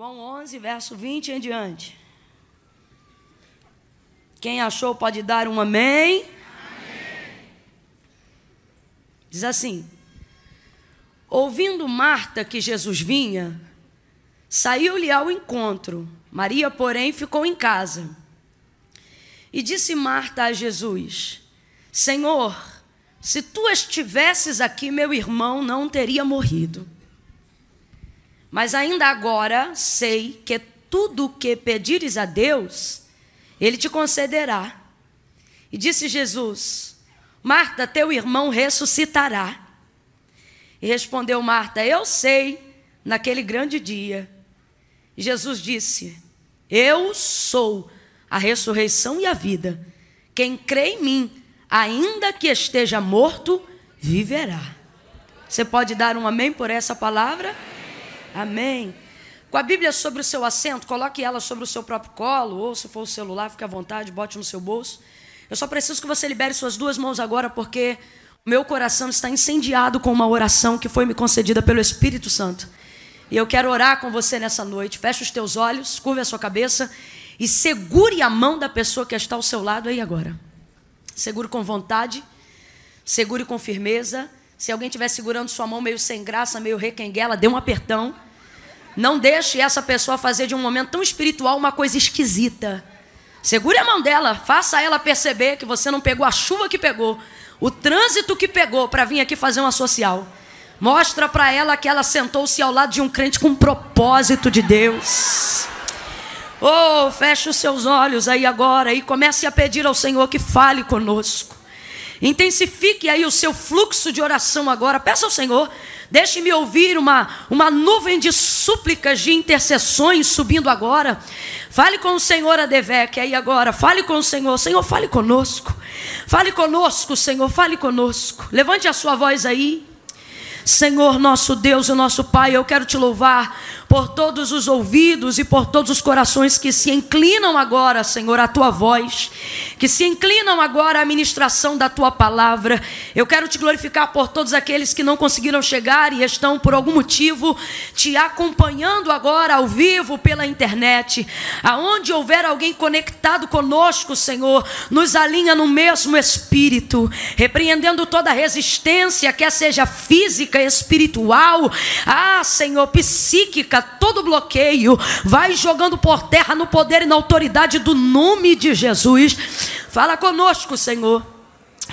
João 11, verso 20 em diante. Quem achou pode dar um amém. amém. Diz assim: Ouvindo Marta que Jesus vinha, saiu-lhe ao encontro. Maria, porém, ficou em casa. E disse Marta a Jesus: Senhor, se tu estivesses aqui, meu irmão não teria morrido. Mas ainda agora sei que tudo o que pedires a Deus, Ele te concederá. E disse Jesus: Marta, teu irmão ressuscitará. E respondeu Marta: Eu sei, naquele grande dia. E Jesus disse: Eu sou a ressurreição e a vida. Quem crê em mim, ainda que esteja morto, viverá. Você pode dar um amém por essa palavra? Amém. Com a Bíblia sobre o seu assento, coloque ela sobre o seu próprio colo, ou se for o celular, fique à vontade, bote no seu bolso. Eu só preciso que você libere suas duas mãos agora, porque meu coração está incendiado com uma oração que foi me concedida pelo Espírito Santo. E eu quero orar com você nessa noite. Feche os teus olhos, curve a sua cabeça e segure a mão da pessoa que está ao seu lado aí agora. Segure com vontade, segure com firmeza se alguém estiver segurando sua mão meio sem graça, meio requenguela, dê um apertão. Não deixe essa pessoa fazer de um momento tão espiritual uma coisa esquisita. Segure a mão dela, faça ela perceber que você não pegou a chuva que pegou, o trânsito que pegou para vir aqui fazer uma social. Mostra para ela que ela sentou-se ao lado de um crente com um propósito de Deus. Oh, feche os seus olhos aí agora e comece a pedir ao Senhor que fale conosco. Intensifique aí o seu fluxo de oração agora. Peça ao Senhor, deixe-me ouvir uma, uma nuvem de súplicas, de intercessões subindo agora. Fale com o Senhor Adevec aí agora. Fale com o Senhor. Senhor, fale conosco. Fale conosco, Senhor, fale conosco. Levante a sua voz aí. Senhor, nosso Deus e nosso Pai, eu quero te louvar por todos os ouvidos e por todos os corações que se inclinam agora, Senhor, à tua voz, que se inclinam agora à ministração da tua palavra. Eu quero te glorificar por todos aqueles que não conseguiram chegar e estão por algum motivo te acompanhando agora ao vivo pela internet. Aonde houver alguém conectado conosco, Senhor, nos alinha no mesmo espírito, repreendendo toda resistência, quer seja física, espiritual, ah, Senhor, psíquica, todo bloqueio, vai jogando por terra no poder e na autoridade do nome de Jesus. Fala conosco, Senhor.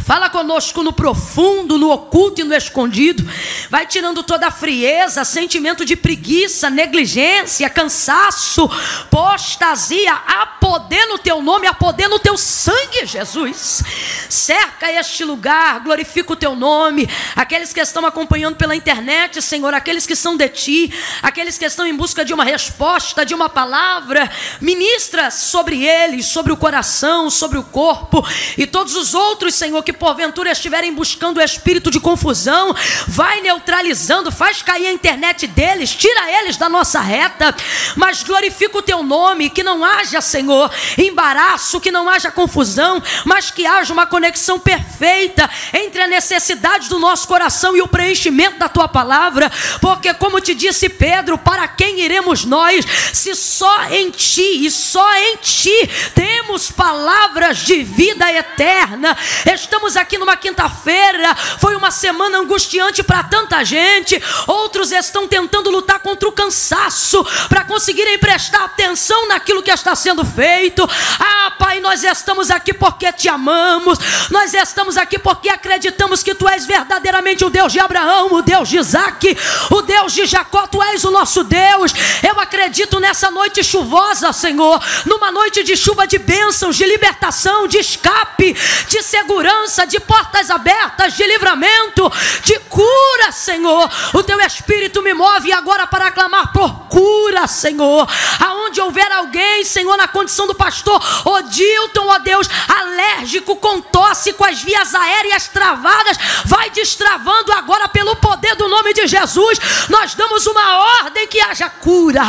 Fala conosco no profundo, no oculto e no escondido. Vai tirando toda a frieza, sentimento de preguiça, negligência, cansaço, postasia. Há poder no teu nome, há poder no teu sangue, Jesus. Cerca este lugar, glorifica o teu nome. Aqueles que estão acompanhando pela internet, Senhor, aqueles que são de ti, aqueles que estão em busca de uma resposta, de uma palavra, ministra sobre eles, sobre o coração, sobre o corpo e todos os outros, Senhor que porventura estiverem buscando o espírito de confusão, vai neutralizando, faz cair a internet deles, tira eles da nossa reta, mas glorifica o teu nome, que não haja, Senhor, embaraço, que não haja confusão, mas que haja uma conexão perfeita entre a necessidade do nosso coração e o preenchimento da tua palavra, porque, como te disse Pedro, para quem iremos nós, se só em ti e só em ti temos palavras de vida eterna, estamos estamos aqui numa quinta-feira, foi uma semana angustiante para tanta gente. Outros estão tentando lutar contra o cansaço para conseguirem prestar atenção naquilo que está sendo feito. Ah, Pai, nós estamos aqui porque te amamos. Nós estamos aqui porque acreditamos que tu és verdadeiramente o Deus de Abraão, o Deus de Isaac, o Deus de Jacó, tu és o nosso Deus. Eu acredito nessa noite chuvosa, Senhor, numa noite de chuva de bênçãos, de libertação, de escape, de segurança de portas abertas, de livramento, de cura, Senhor. O teu espírito me move agora para clamar por cura, Senhor. Aonde houver alguém, Senhor, na condição do pastor Odilton, ó Deus, alérgico com tosse, com as vias aéreas travadas, vai destravando agora pelo poder do nome de Jesus. Nós damos uma ordem que haja cura,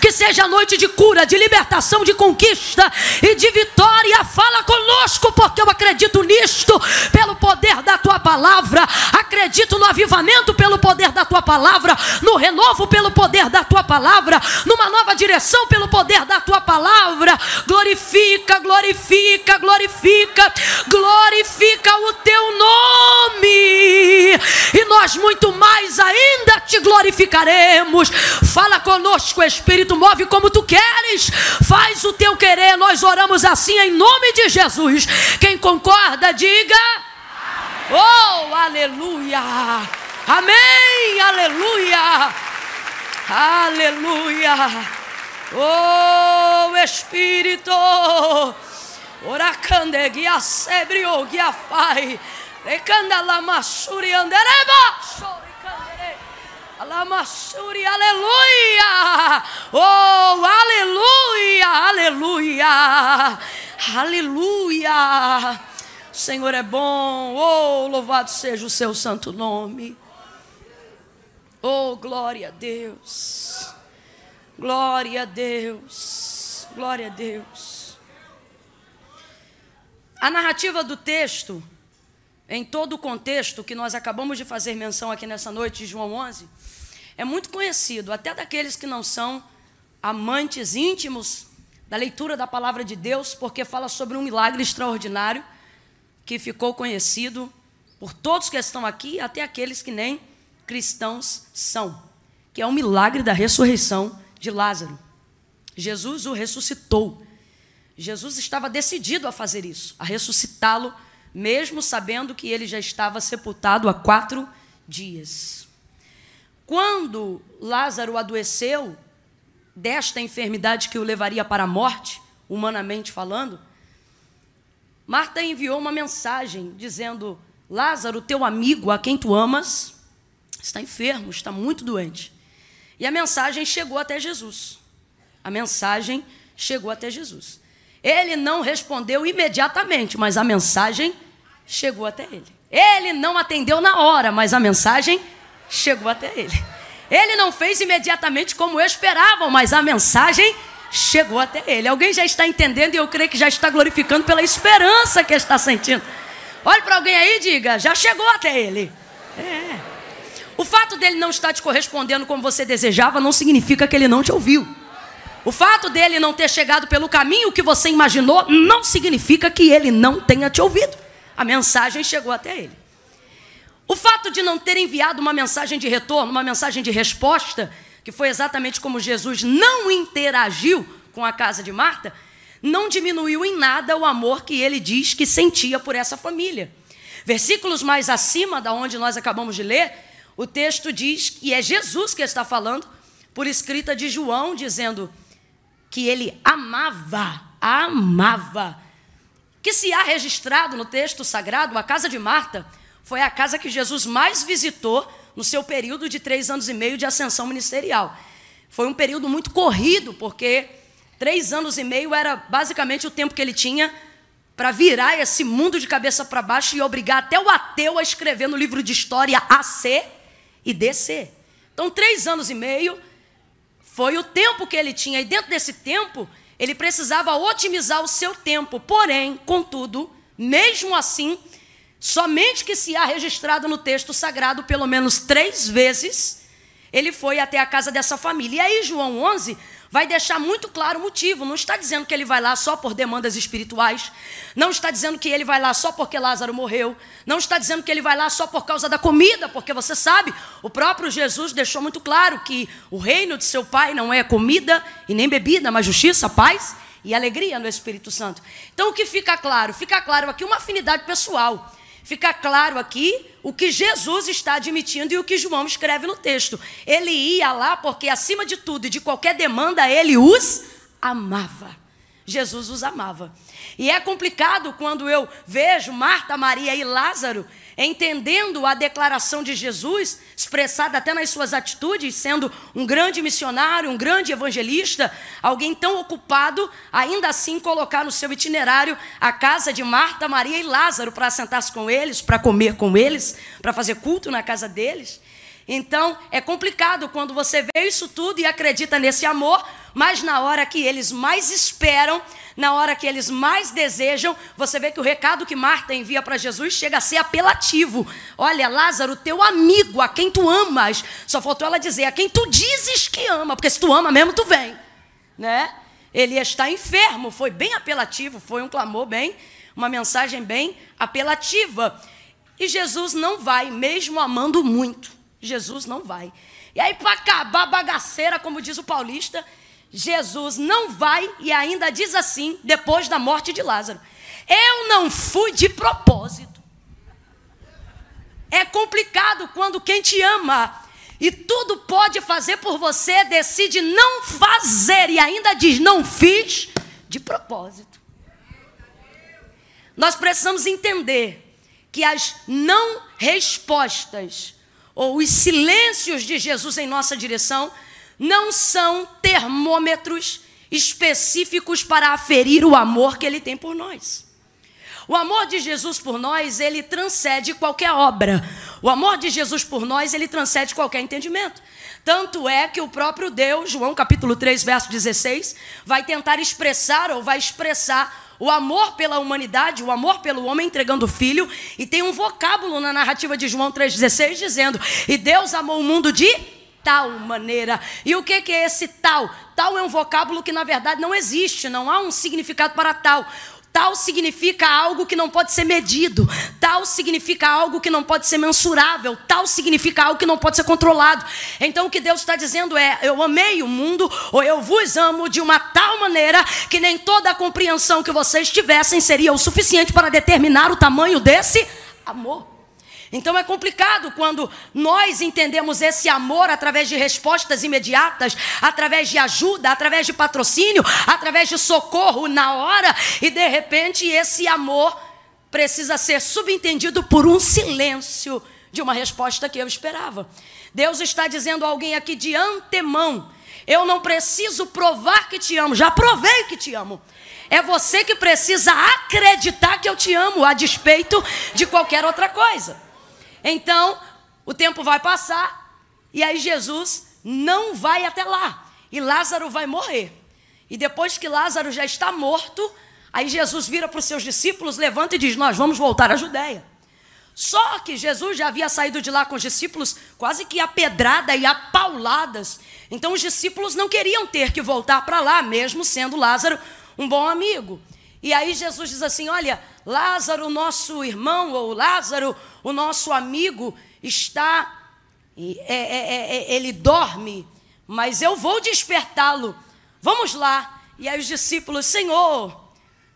que seja noite de cura, de libertação, de conquista e de vitória. Fala conosco, porque eu acredito nisto Espírito pelo poder da tua palavra. Acredito no avivamento pelo poder da tua palavra, no renovo pelo poder da tua palavra, numa nova direção pelo poder da tua palavra. Glorifica, glorifica, glorifica, glorifica o teu nome. E nós muito mais ainda te glorificaremos. Fala conosco, Espírito, move como tu queres. Faz o teu querer. Nós oramos assim em nome de Jesus. Quem concorda, diga. Oh, aleluia! Amém, aleluia! Aleluia! Oh, Espírito! Oracande, guia sebrio, guia fai. Recanda la masuri andereba. Alamassuri, aleluia! Oh, aleluia, aleluia, aleluia! O Senhor é bom, oh, louvado seja o seu santo nome. Oh, glória a Deus, glória a Deus, glória a Deus. A narrativa do texto, em todo o contexto que nós acabamos de fazer menção aqui nessa noite de João 11, é muito conhecido, até daqueles que não são amantes íntimos da leitura da palavra de Deus, porque fala sobre um milagre extraordinário que ficou conhecido por todos que estão aqui, até aqueles que nem cristãos são, que é o milagre da ressurreição de Lázaro. Jesus o ressuscitou. Jesus estava decidido a fazer isso, a ressuscitá-lo, mesmo sabendo que ele já estava sepultado há quatro dias. Quando Lázaro adoeceu desta enfermidade que o levaria para a morte, humanamente falando, Marta enviou uma mensagem dizendo: Lázaro, teu amigo, a quem tu amas, está enfermo, está muito doente. E a mensagem chegou até Jesus. A mensagem chegou até Jesus. Ele não respondeu imediatamente, mas a mensagem chegou até ele. Ele não atendeu na hora, mas a mensagem chegou até ele. Ele não fez imediatamente como esperavam, mas a mensagem chegou até ele. Alguém já está entendendo e eu creio que já está glorificando pela esperança que está sentindo. Olhe para alguém aí e diga: já chegou até ele. É. O fato dele não estar te correspondendo como você desejava não significa que ele não te ouviu. O fato dele não ter chegado pelo caminho que você imaginou não significa que ele não tenha te ouvido. A mensagem chegou até ele. O fato de não ter enviado uma mensagem de retorno, uma mensagem de resposta, que foi exatamente como Jesus não interagiu com a casa de Marta, não diminuiu em nada o amor que ele diz que sentia por essa família. Versículos mais acima da onde nós acabamos de ler, o texto diz que é Jesus que está falando, por escrita de João, dizendo que ele amava, amava. Que se há registrado no texto sagrado, a casa de Marta foi a casa que Jesus mais visitou no seu período de três anos e meio de ascensão ministerial. Foi um período muito corrido, porque três anos e meio era basicamente o tempo que ele tinha para virar esse mundo de cabeça para baixo e obrigar até o ateu a escrever no livro de história AC e DC. Então, três anos e meio foi o tempo que ele tinha, e dentro desse tempo, ele precisava otimizar o seu tempo. Porém, contudo, mesmo assim, Somente que se há registrado no texto sagrado pelo menos três vezes, ele foi até a casa dessa família. E aí, João 11 vai deixar muito claro o motivo. Não está dizendo que ele vai lá só por demandas espirituais. Não está dizendo que ele vai lá só porque Lázaro morreu. Não está dizendo que ele vai lá só por causa da comida, porque você sabe, o próprio Jesus deixou muito claro que o reino de seu Pai não é comida e nem bebida, mas justiça, paz e alegria no Espírito Santo. Então, o que fica claro? Fica claro aqui uma afinidade pessoal fica claro aqui o que Jesus está admitindo e o que João escreve no texto. Ele ia lá porque, acima de tudo e de qualquer demanda, ele os amava. Jesus os amava. E é complicado quando eu vejo Marta, Maria e Lázaro entendendo a declaração de Jesus, expressada até nas suas atitudes, sendo um grande missionário, um grande evangelista, alguém tão ocupado, ainda assim colocar no seu itinerário a casa de Marta, Maria e Lázaro para sentar-se com eles, para comer com eles, para fazer culto na casa deles. Então, é complicado quando você vê isso tudo e acredita nesse amor, mas na hora que eles mais esperam, na hora que eles mais desejam, você vê que o recado que Marta envia para Jesus chega a ser apelativo. Olha, Lázaro, teu amigo, a quem tu amas. Só faltou ela dizer, a quem tu dizes que ama, porque se tu ama mesmo, tu vem. Né? Ele está enfermo, foi bem apelativo, foi um clamor bem, uma mensagem bem apelativa. E Jesus não vai, mesmo amando muito. Jesus não vai. E aí, para acabar a bagaceira, como diz o paulista, Jesus não vai e ainda diz assim, depois da morte de Lázaro: Eu não fui de propósito. É complicado quando quem te ama e tudo pode fazer por você decide não fazer e ainda diz: Não fiz de propósito. Nós precisamos entender que as não respostas ou os silêncios de Jesus em nossa direção não são termômetros específicos para aferir o amor que ele tem por nós. O amor de Jesus por nós, ele transcende qualquer obra. O amor de Jesus por nós, ele transcende qualquer entendimento. Tanto é que o próprio Deus, João capítulo 3, verso 16, vai tentar expressar ou vai expressar o amor pela humanidade, o amor pelo homem entregando o filho, e tem um vocábulo na narrativa de João 3,16 dizendo: E Deus amou o mundo de tal maneira. E o que, que é esse tal? Tal é um vocábulo que na verdade não existe, não há um significado para tal. Tal significa algo que não pode ser medido. Tal significa algo que não pode ser mensurável. Tal significa algo que não pode ser controlado. Então o que Deus está dizendo é: eu amei o mundo, ou eu vos amo de uma tal maneira que nem toda a compreensão que vocês tivessem seria o suficiente para determinar o tamanho desse amor. Então é complicado quando nós entendemos esse amor através de respostas imediatas, através de ajuda, através de patrocínio, através de socorro na hora, e de repente esse amor precisa ser subentendido por um silêncio de uma resposta que eu esperava. Deus está dizendo a alguém aqui de antemão: eu não preciso provar que te amo, já provei que te amo. É você que precisa acreditar que eu te amo, a despeito de qualquer outra coisa. Então, o tempo vai passar e aí Jesus não vai até lá. E Lázaro vai morrer. E depois que Lázaro já está morto, aí Jesus vira para os seus discípulos, levanta e diz: Nós vamos voltar à Judéia. Só que Jesus já havia saído de lá com os discípulos quase que a pedrada e a pauladas. Então os discípulos não queriam ter que voltar para lá, mesmo sendo Lázaro um bom amigo. E aí Jesus diz assim: Olha, Lázaro, nosso irmão, ou Lázaro, o nosso amigo, está. É, é, é, é, ele dorme, mas eu vou despertá-lo. Vamos lá. E aí os discípulos: Senhor,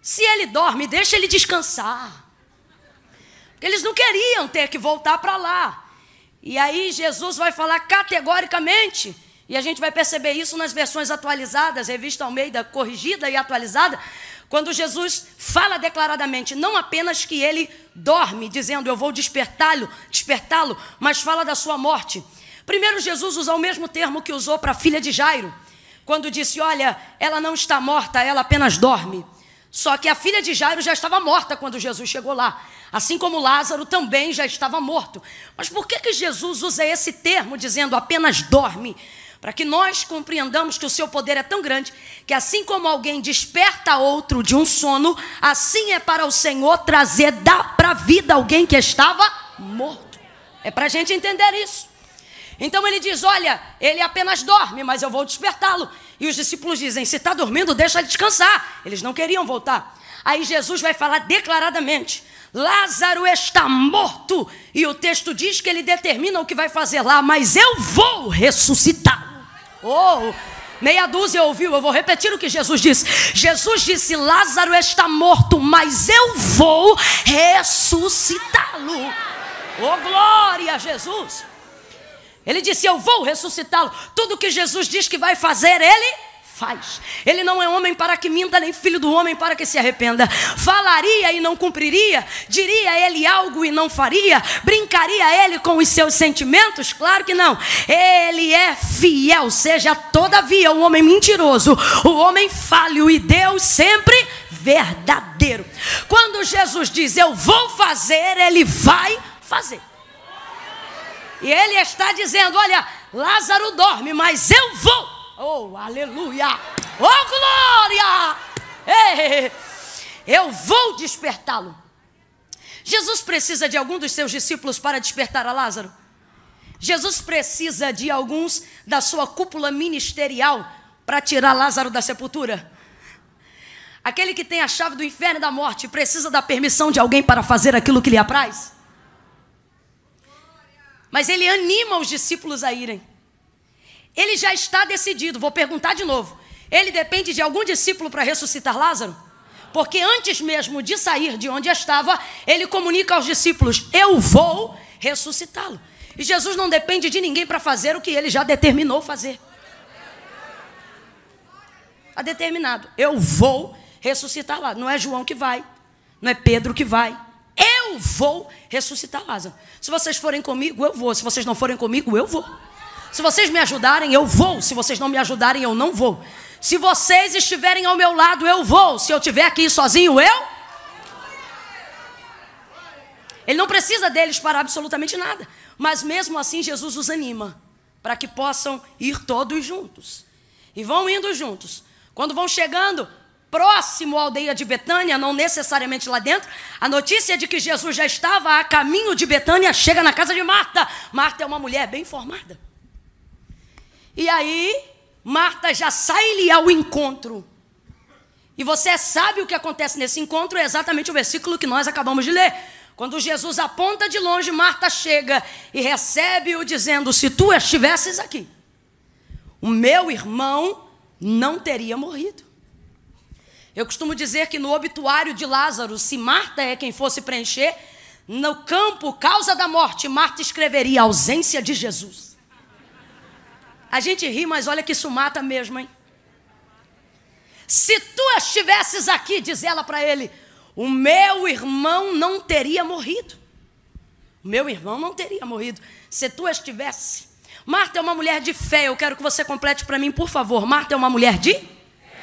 se ele dorme, deixa ele descansar. Porque eles não queriam ter que voltar para lá. E aí Jesus vai falar categoricamente. E a gente vai perceber isso nas versões atualizadas, revista Almeida corrigida e atualizada, quando Jesus fala declaradamente, não apenas que ele dorme, dizendo eu vou despertá-lo, despertá-lo, mas fala da sua morte. Primeiro, Jesus usa o mesmo termo que usou para a filha de Jairo, quando disse: Olha, ela não está morta, ela apenas dorme. Só que a filha de Jairo já estava morta quando Jesus chegou lá. Assim como Lázaro também já estava morto. Mas por que, que Jesus usa esse termo dizendo apenas dorme? Para que nós compreendamos que o seu poder é tão grande que, assim como alguém desperta outro de um sono, assim é para o Senhor trazer para a vida alguém que estava morto. É para a gente entender isso. Então ele diz: Olha, ele apenas dorme, mas eu vou despertá-lo. E os discípulos dizem: Se está dormindo, deixa ele descansar. Eles não queriam voltar. Aí Jesus vai falar declaradamente: Lázaro está morto. E o texto diz que ele determina o que vai fazer lá, mas eu vou ressuscitar. Oh, meia dúzia ouviu, eu vou repetir o que Jesus disse. Jesus disse: Lázaro está morto, mas eu vou ressuscitá-lo. Oh, glória a Jesus. Ele disse: Eu vou ressuscitá-lo. Tudo que Jesus diz que vai fazer, ele faz. Ele não é homem para que minta, nem filho do homem para que se arrependa. Falaria e não cumpriria, diria ele algo e não faria, brincaria ele com os seus sentimentos? Claro que não. Ele é fiel, seja todavia o homem mentiroso, o homem falho e Deus sempre verdadeiro. Quando Jesus diz eu vou fazer, ele vai fazer. E ele está dizendo: olha, Lázaro dorme, mas eu vou Oh, aleluia! Oh, glória! Eu vou despertá-lo. Jesus precisa de algum dos seus discípulos para despertar a Lázaro? Jesus precisa de alguns da sua cúpula ministerial para tirar Lázaro da sepultura? Aquele que tem a chave do inferno e da morte precisa da permissão de alguém para fazer aquilo que lhe apraz? Mas ele anima os discípulos a irem. Ele já está decidido. Vou perguntar de novo. Ele depende de algum discípulo para ressuscitar Lázaro? Porque antes mesmo de sair de onde estava, ele comunica aos discípulos: Eu vou ressuscitá-lo. E Jesus não depende de ninguém para fazer o que ele já determinou fazer. Está determinado. Eu vou ressuscitar Lázaro. Não é João que vai, não é Pedro que vai. Eu vou ressuscitar Lázaro. Se vocês forem comigo, eu vou. Se vocês não forem comigo, eu vou. Se vocês me ajudarem, eu vou. Se vocês não me ajudarem, eu não vou. Se vocês estiverem ao meu lado, eu vou. Se eu estiver aqui sozinho, eu. Ele não precisa deles para absolutamente nada. Mas mesmo assim, Jesus os anima para que possam ir todos juntos. E vão indo juntos. Quando vão chegando próximo à aldeia de Betânia, não necessariamente lá dentro, a notícia de que Jesus já estava a caminho de Betânia chega na casa de Marta. Marta é uma mulher bem formada. E aí, Marta já sai-lhe ao encontro. E você sabe o que acontece nesse encontro, é exatamente o versículo que nós acabamos de ler. Quando Jesus aponta de longe, Marta chega e recebe-o dizendo: Se tu estivesses aqui, o meu irmão não teria morrido. Eu costumo dizer que no obituário de Lázaro, se Marta é quem fosse preencher, no campo causa da morte, Marta escreveria ausência de Jesus. A gente ri, mas olha que isso mata mesmo, hein? Se tu estivesses aqui, diz ela para ele, o meu irmão não teria morrido. O meu irmão não teria morrido. Se tu estivesse. Marta é uma mulher de fé. Eu quero que você complete para mim, por favor. Marta é uma mulher de?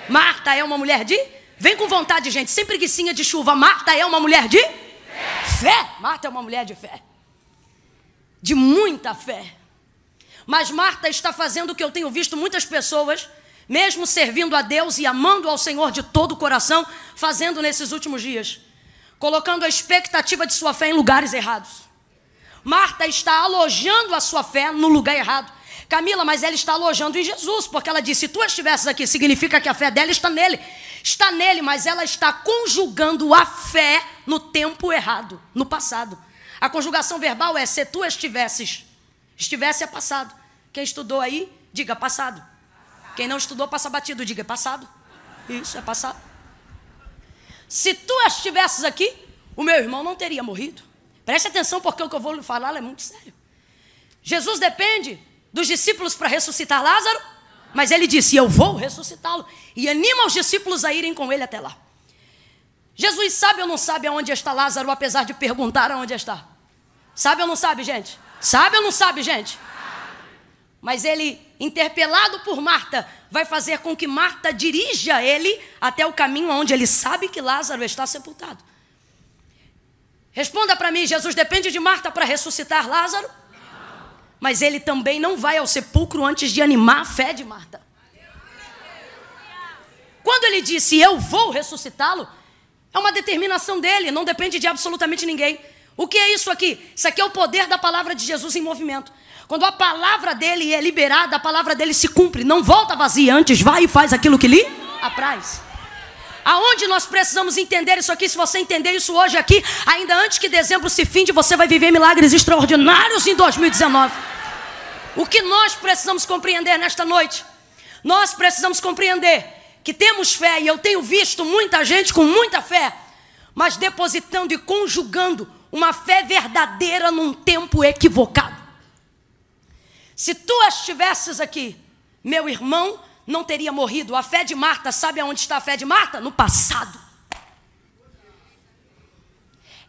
Marta é uma mulher de? Vem com vontade, gente. Sem preguiçinha de chuva. Marta é uma mulher de? Fé. fé. Marta é uma mulher de fé. De muita fé. Mas Marta está fazendo o que eu tenho visto muitas pessoas, mesmo servindo a Deus e amando ao Senhor de todo o coração, fazendo nesses últimos dias, colocando a expectativa de sua fé em lugares errados. Marta está alojando a sua fé no lugar errado. Camila, mas ela está alojando em Jesus, porque ela disse: se tu estivesses aqui, significa que a fé dela está nele. Está nele, mas ela está conjugando a fé no tempo errado, no passado. A conjugação verbal é: se tu estivesses. Estivesse é passado. Quem estudou aí, diga passado. Quem não estudou, passa batido, diga passado. Isso, é passado. Se tu estivesses aqui, o meu irmão não teria morrido. Preste atenção, porque o que eu vou lhe falar é muito sério. Jesus depende dos discípulos para ressuscitar Lázaro, mas ele disse: Eu vou ressuscitá-lo. E anima os discípulos a irem com ele até lá. Jesus sabe ou não sabe aonde está Lázaro, apesar de perguntar aonde está? Sabe ou não sabe, gente? Sabe ou não sabe, gente? Mas ele, interpelado por Marta, vai fazer com que Marta dirija ele até o caminho onde ele sabe que Lázaro está sepultado. Responda para mim: Jesus depende de Marta para ressuscitar Lázaro? Mas ele também não vai ao sepulcro antes de animar a fé de Marta. Quando ele disse eu vou ressuscitá-lo, é uma determinação dele, não depende de absolutamente ninguém. O que é isso aqui? Isso aqui é o poder da palavra de Jesus em movimento. Quando a palavra dele é liberada, a palavra dele se cumpre, não volta vazia antes, vai e faz aquilo que lhe apraz. Aonde nós precisamos entender isso aqui? Se você entender isso hoje aqui, ainda antes que dezembro se finde, você vai viver milagres extraordinários em 2019. O que nós precisamos compreender nesta noite? Nós precisamos compreender que temos fé, e eu tenho visto muita gente com muita fé, mas depositando e conjugando uma fé verdadeira num tempo equivocado. Se tu estivesses aqui, meu irmão não teria morrido. A fé de Marta, sabe aonde está a fé de Marta? No passado.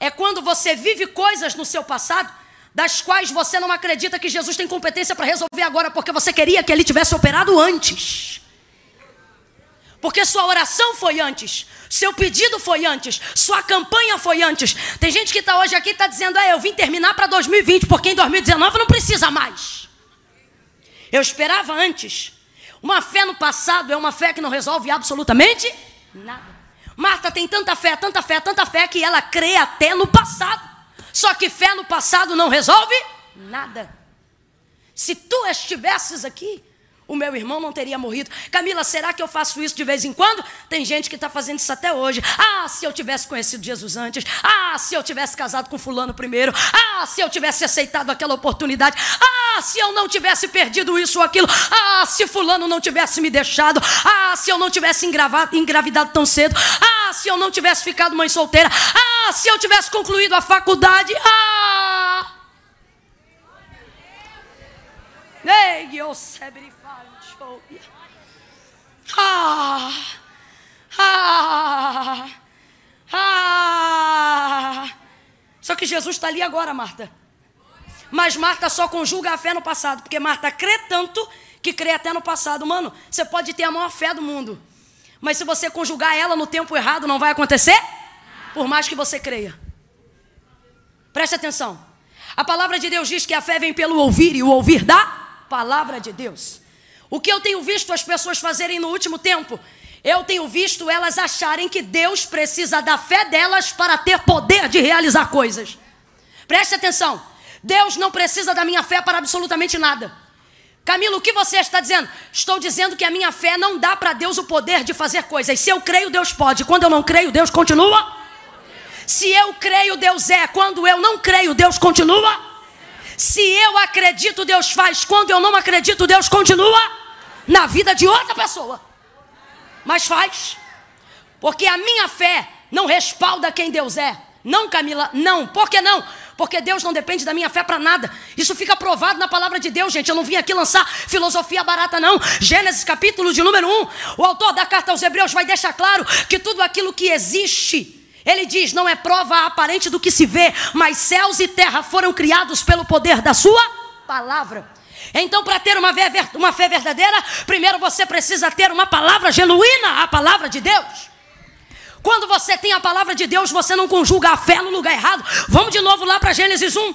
É quando você vive coisas no seu passado das quais você não acredita que Jesus tem competência para resolver agora, porque você queria que ele tivesse operado antes. Porque sua oração foi antes, seu pedido foi antes, sua campanha foi antes. Tem gente que está hoje aqui e está dizendo: ah, eu vim terminar para 2020, porque em 2019 não precisa mais. Eu esperava antes. Uma fé no passado é uma fé que não resolve absolutamente nada. Marta tem tanta fé, tanta fé, tanta fé que ela crê até no passado. Só que fé no passado não resolve nada. Se tu estivesses aqui, o meu irmão não teria morrido. Camila, será que eu faço isso de vez em quando? Tem gente que está fazendo isso até hoje. Ah, se eu tivesse conhecido Jesus antes. Ah, se eu tivesse casado com fulano primeiro. Ah, se eu tivesse aceitado aquela oportunidade. Ah, se eu não tivesse perdido isso ou aquilo. Ah, se fulano não tivesse me deixado. Ah, se eu não tivesse engravidado tão cedo. Ah, se eu não tivesse ficado mãe solteira. Ah, se eu tivesse concluído a faculdade. Ah! Ei, eu sebri ah, ah, ah. Só que Jesus está ali agora, Marta. Mas Marta só conjuga a fé no passado, porque Marta crê tanto que crê até no passado. Mano, você pode ter a maior fé do mundo, mas se você conjugar ela no tempo errado, não vai acontecer, por mais que você creia. Preste atenção. A palavra de Deus diz que a fé vem pelo ouvir e o ouvir da palavra de Deus. O que eu tenho visto as pessoas fazerem no último tempo? Eu tenho visto elas acharem que Deus precisa da fé delas para ter poder de realizar coisas. Preste atenção. Deus não precisa da minha fé para absolutamente nada. Camilo, o que você está dizendo? Estou dizendo que a minha fé não dá para Deus o poder de fazer coisas. Se eu creio, Deus pode. Quando eu não creio, Deus continua. Se eu creio, Deus é. Quando eu não creio, Deus continua. Se eu acredito, Deus faz. Quando eu não acredito, Deus continua na vida de outra pessoa. Mas faz. Porque a minha fé não respalda quem Deus é. Não, Camila, não. Por que não? Porque Deus não depende da minha fé para nada. Isso fica provado na palavra de Deus, gente. Eu não vim aqui lançar filosofia barata, não. Gênesis capítulo de número 1. O autor da carta aos Hebreus vai deixar claro que tudo aquilo que existe ele diz: não é prova aparente do que se vê, mas céus e terra foram criados pelo poder da Sua palavra. Então, para ter uma, uma fé verdadeira, primeiro você precisa ter uma palavra genuína, a palavra de Deus. Quando você tem a palavra de Deus, você não conjuga a fé no lugar errado. Vamos de novo lá para Gênesis 1.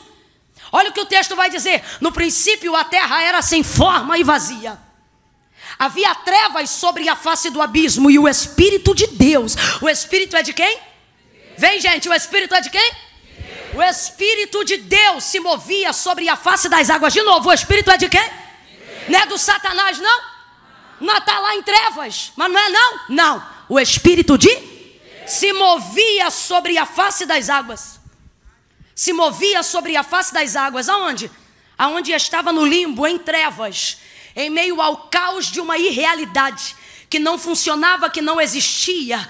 Olha o que o texto vai dizer: No princípio a terra era sem forma e vazia. Havia trevas sobre a face do abismo e o Espírito de Deus. O Espírito é de quem? Vem, gente, o Espírito é de quem? O Espírito de Deus se movia sobre a face das águas. De novo, o Espírito é de quem? Não é do Satanás, não? Não está lá em trevas, mas não é não? Não. O Espírito de se movia sobre a face das águas. Se movia sobre a face das águas. Aonde? Aonde estava no limbo, em trevas, em meio ao caos de uma irrealidade que não funcionava, que não existia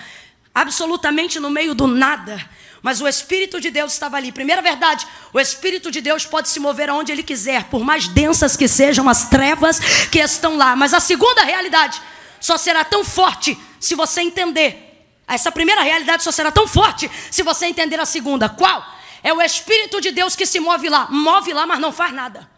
absolutamente no meio do nada. Mas o Espírito de Deus estava ali. Primeira verdade, o Espírito de Deus pode se mover aonde ele quiser, por mais densas que sejam as trevas que estão lá. Mas a segunda realidade só será tão forte se você entender. Essa primeira realidade só será tão forte se você entender a segunda. Qual? É o Espírito de Deus que se move lá. Move lá, mas não faz nada.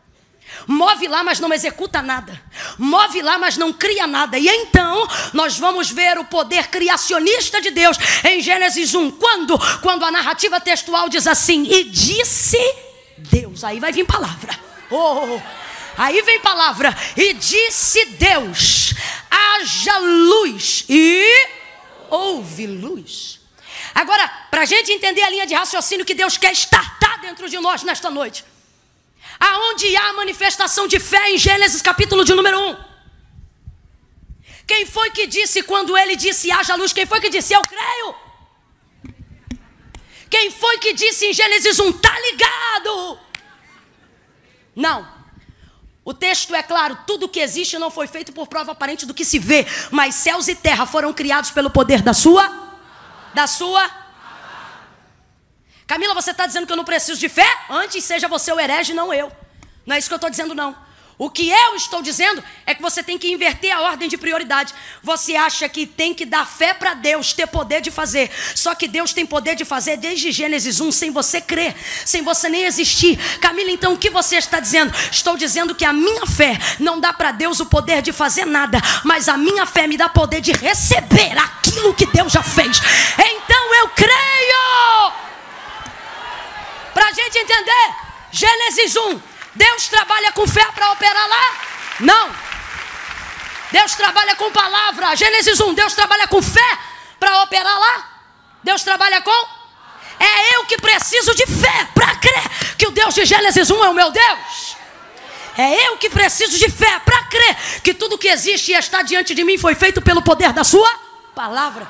Move lá, mas não executa nada. Move lá, mas não cria nada. E então, nós vamos ver o poder criacionista de Deus em Gênesis 1. Quando? Quando a narrativa textual diz assim: E disse Deus. Aí vai vir palavra. Oh, aí vem palavra. E disse Deus: haja luz. E houve luz. Agora, para a gente entender a linha de raciocínio que Deus quer estartar dentro de nós nesta noite aonde há manifestação de fé em Gênesis capítulo de número 1. Quem foi que disse quando ele disse haja luz? Quem foi que disse eu creio? Quem foi que disse em Gênesis 1 tá ligado? Não. O texto é claro, tudo que existe não foi feito por prova aparente do que se vê, mas céus e terra foram criados pelo poder da sua da sua Camila, você está dizendo que eu não preciso de fé? Antes seja você o herege, não eu. Não é isso que eu estou dizendo, não. O que eu estou dizendo é que você tem que inverter a ordem de prioridade. Você acha que tem que dar fé para Deus, ter poder de fazer. Só que Deus tem poder de fazer desde Gênesis 1, sem você crer, sem você nem existir. Camila, então o que você está dizendo? Estou dizendo que a minha fé não dá para Deus o poder de fazer nada, mas a minha fé me dá poder de receber aquilo que Deus já fez. Então eu creio. Para a gente entender, Gênesis 1, Deus trabalha com fé para operar lá? Não. Deus trabalha com palavra. Gênesis 1, Deus trabalha com fé para operar lá? Deus trabalha com? É eu que preciso de fé para crer que o Deus de Gênesis 1 é o meu Deus. É eu que preciso de fé para crer que tudo que existe e está diante de mim foi feito pelo poder da Sua palavra.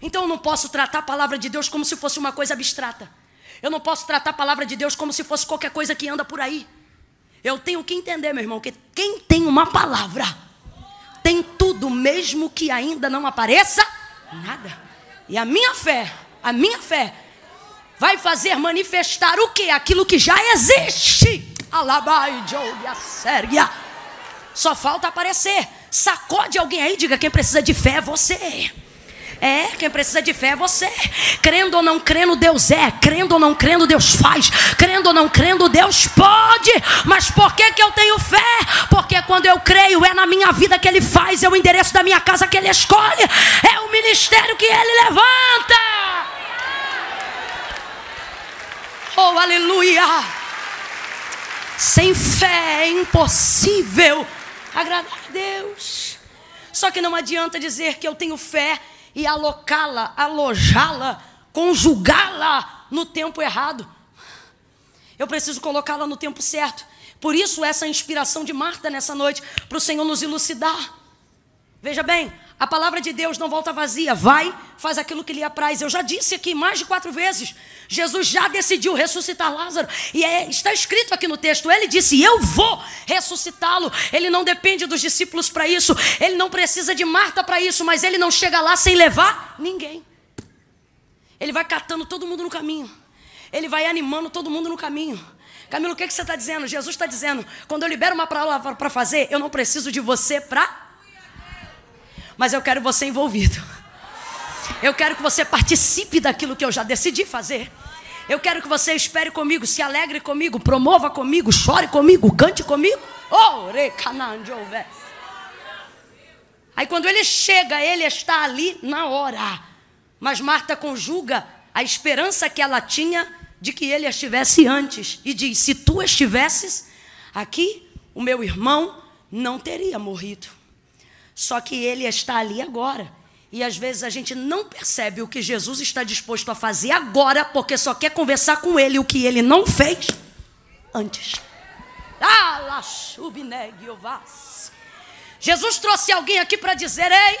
Então eu não posso tratar a palavra de Deus como se fosse uma coisa abstrata. Eu não posso tratar a palavra de Deus como se fosse qualquer coisa que anda por aí. Eu tenho que entender, meu irmão, que quem tem uma palavra tem tudo, mesmo que ainda não apareça nada. E a minha fé, a minha fé, vai fazer manifestar o que? Aquilo que já existe. Alabai, Joia, Sérgia. Só falta aparecer. Sacode alguém aí, diga: quem precisa de fé é você. É, quem precisa de fé é você. Crendo ou não crendo, Deus é. Crendo ou não crendo, Deus faz. Crendo ou não crendo, Deus pode. Mas por que, que eu tenho fé? Porque quando eu creio, é na minha vida que Ele faz, é o endereço da minha casa que Ele escolhe, é o ministério que Ele levanta. Oh, aleluia! Sem fé é impossível agradar a Deus. Só que não adianta dizer que eu tenho fé e alocá-la, alojá-la, conjugá-la no tempo errado. Eu preciso colocá-la no tempo certo. Por isso, essa inspiração de Marta nessa noite, para o Senhor nos elucidar. Veja bem, a palavra de Deus não volta vazia. Vai, faz aquilo que lhe apraz. Eu já disse aqui mais de quatro vezes. Jesus já decidiu ressuscitar Lázaro. E é, está escrito aqui no texto. Ele disse: Eu vou ressuscitá-lo. Ele não depende dos discípulos para isso. Ele não precisa de Marta para isso. Mas ele não chega lá sem levar ninguém. Ele vai catando todo mundo no caminho. Ele vai animando todo mundo no caminho. Camilo, o que, que você está dizendo? Jesus está dizendo: quando eu libero uma palavra para fazer, eu não preciso de você para mas eu quero você envolvido. Eu quero que você participe daquilo que eu já decidi fazer. Eu quero que você espere comigo, se alegre comigo, promova comigo, chore comigo, cante comigo. Aí quando ele chega, ele está ali na hora. Mas Marta conjuga a esperança que ela tinha de que ele estivesse antes e diz: Se tu estivesses aqui, o meu irmão não teria morrido. Só que ele está ali agora. E às vezes a gente não percebe o que Jesus está disposto a fazer agora, porque só quer conversar com ele o que ele não fez antes. Jesus trouxe alguém aqui para dizer: Ei,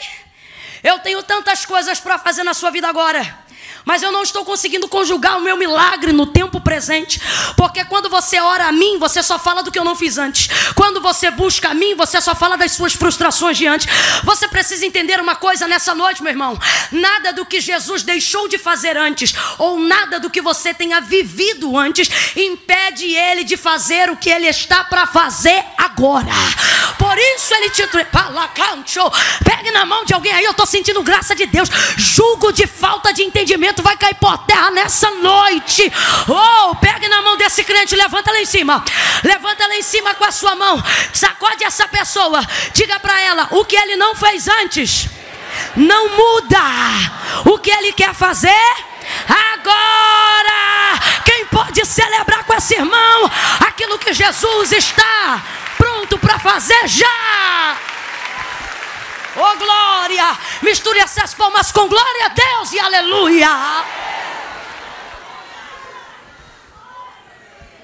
eu tenho tantas coisas para fazer na sua vida agora mas eu não estou conseguindo conjugar o meu milagre no tempo presente, porque quando você ora a mim, você só fala do que eu não fiz antes. Quando você busca a mim, você só fala das suas frustrações de antes. Você precisa entender uma coisa nessa noite, meu irmão: nada do que Jesus deixou de fazer antes, ou nada do que você tenha vivido antes, impede ele de fazer o que ele está para fazer agora. Por isso ele te pegue na mão de alguém aí, eu estou sentindo graça de Deus. Julgo de falta de entendimento vai cair por terra nessa noite. Oh, pegue na mão desse crente, levanta lá em cima. Levanta lá em cima com a sua mão. Sacode essa pessoa. Diga para ela o que ele não fez antes. Não muda. O que ele quer fazer agora. Quem pode celebrar com esse irmão aquilo que Jesus está pronto para fazer já? Oh glória! Misture essas palmas com glória a Deus e aleluia!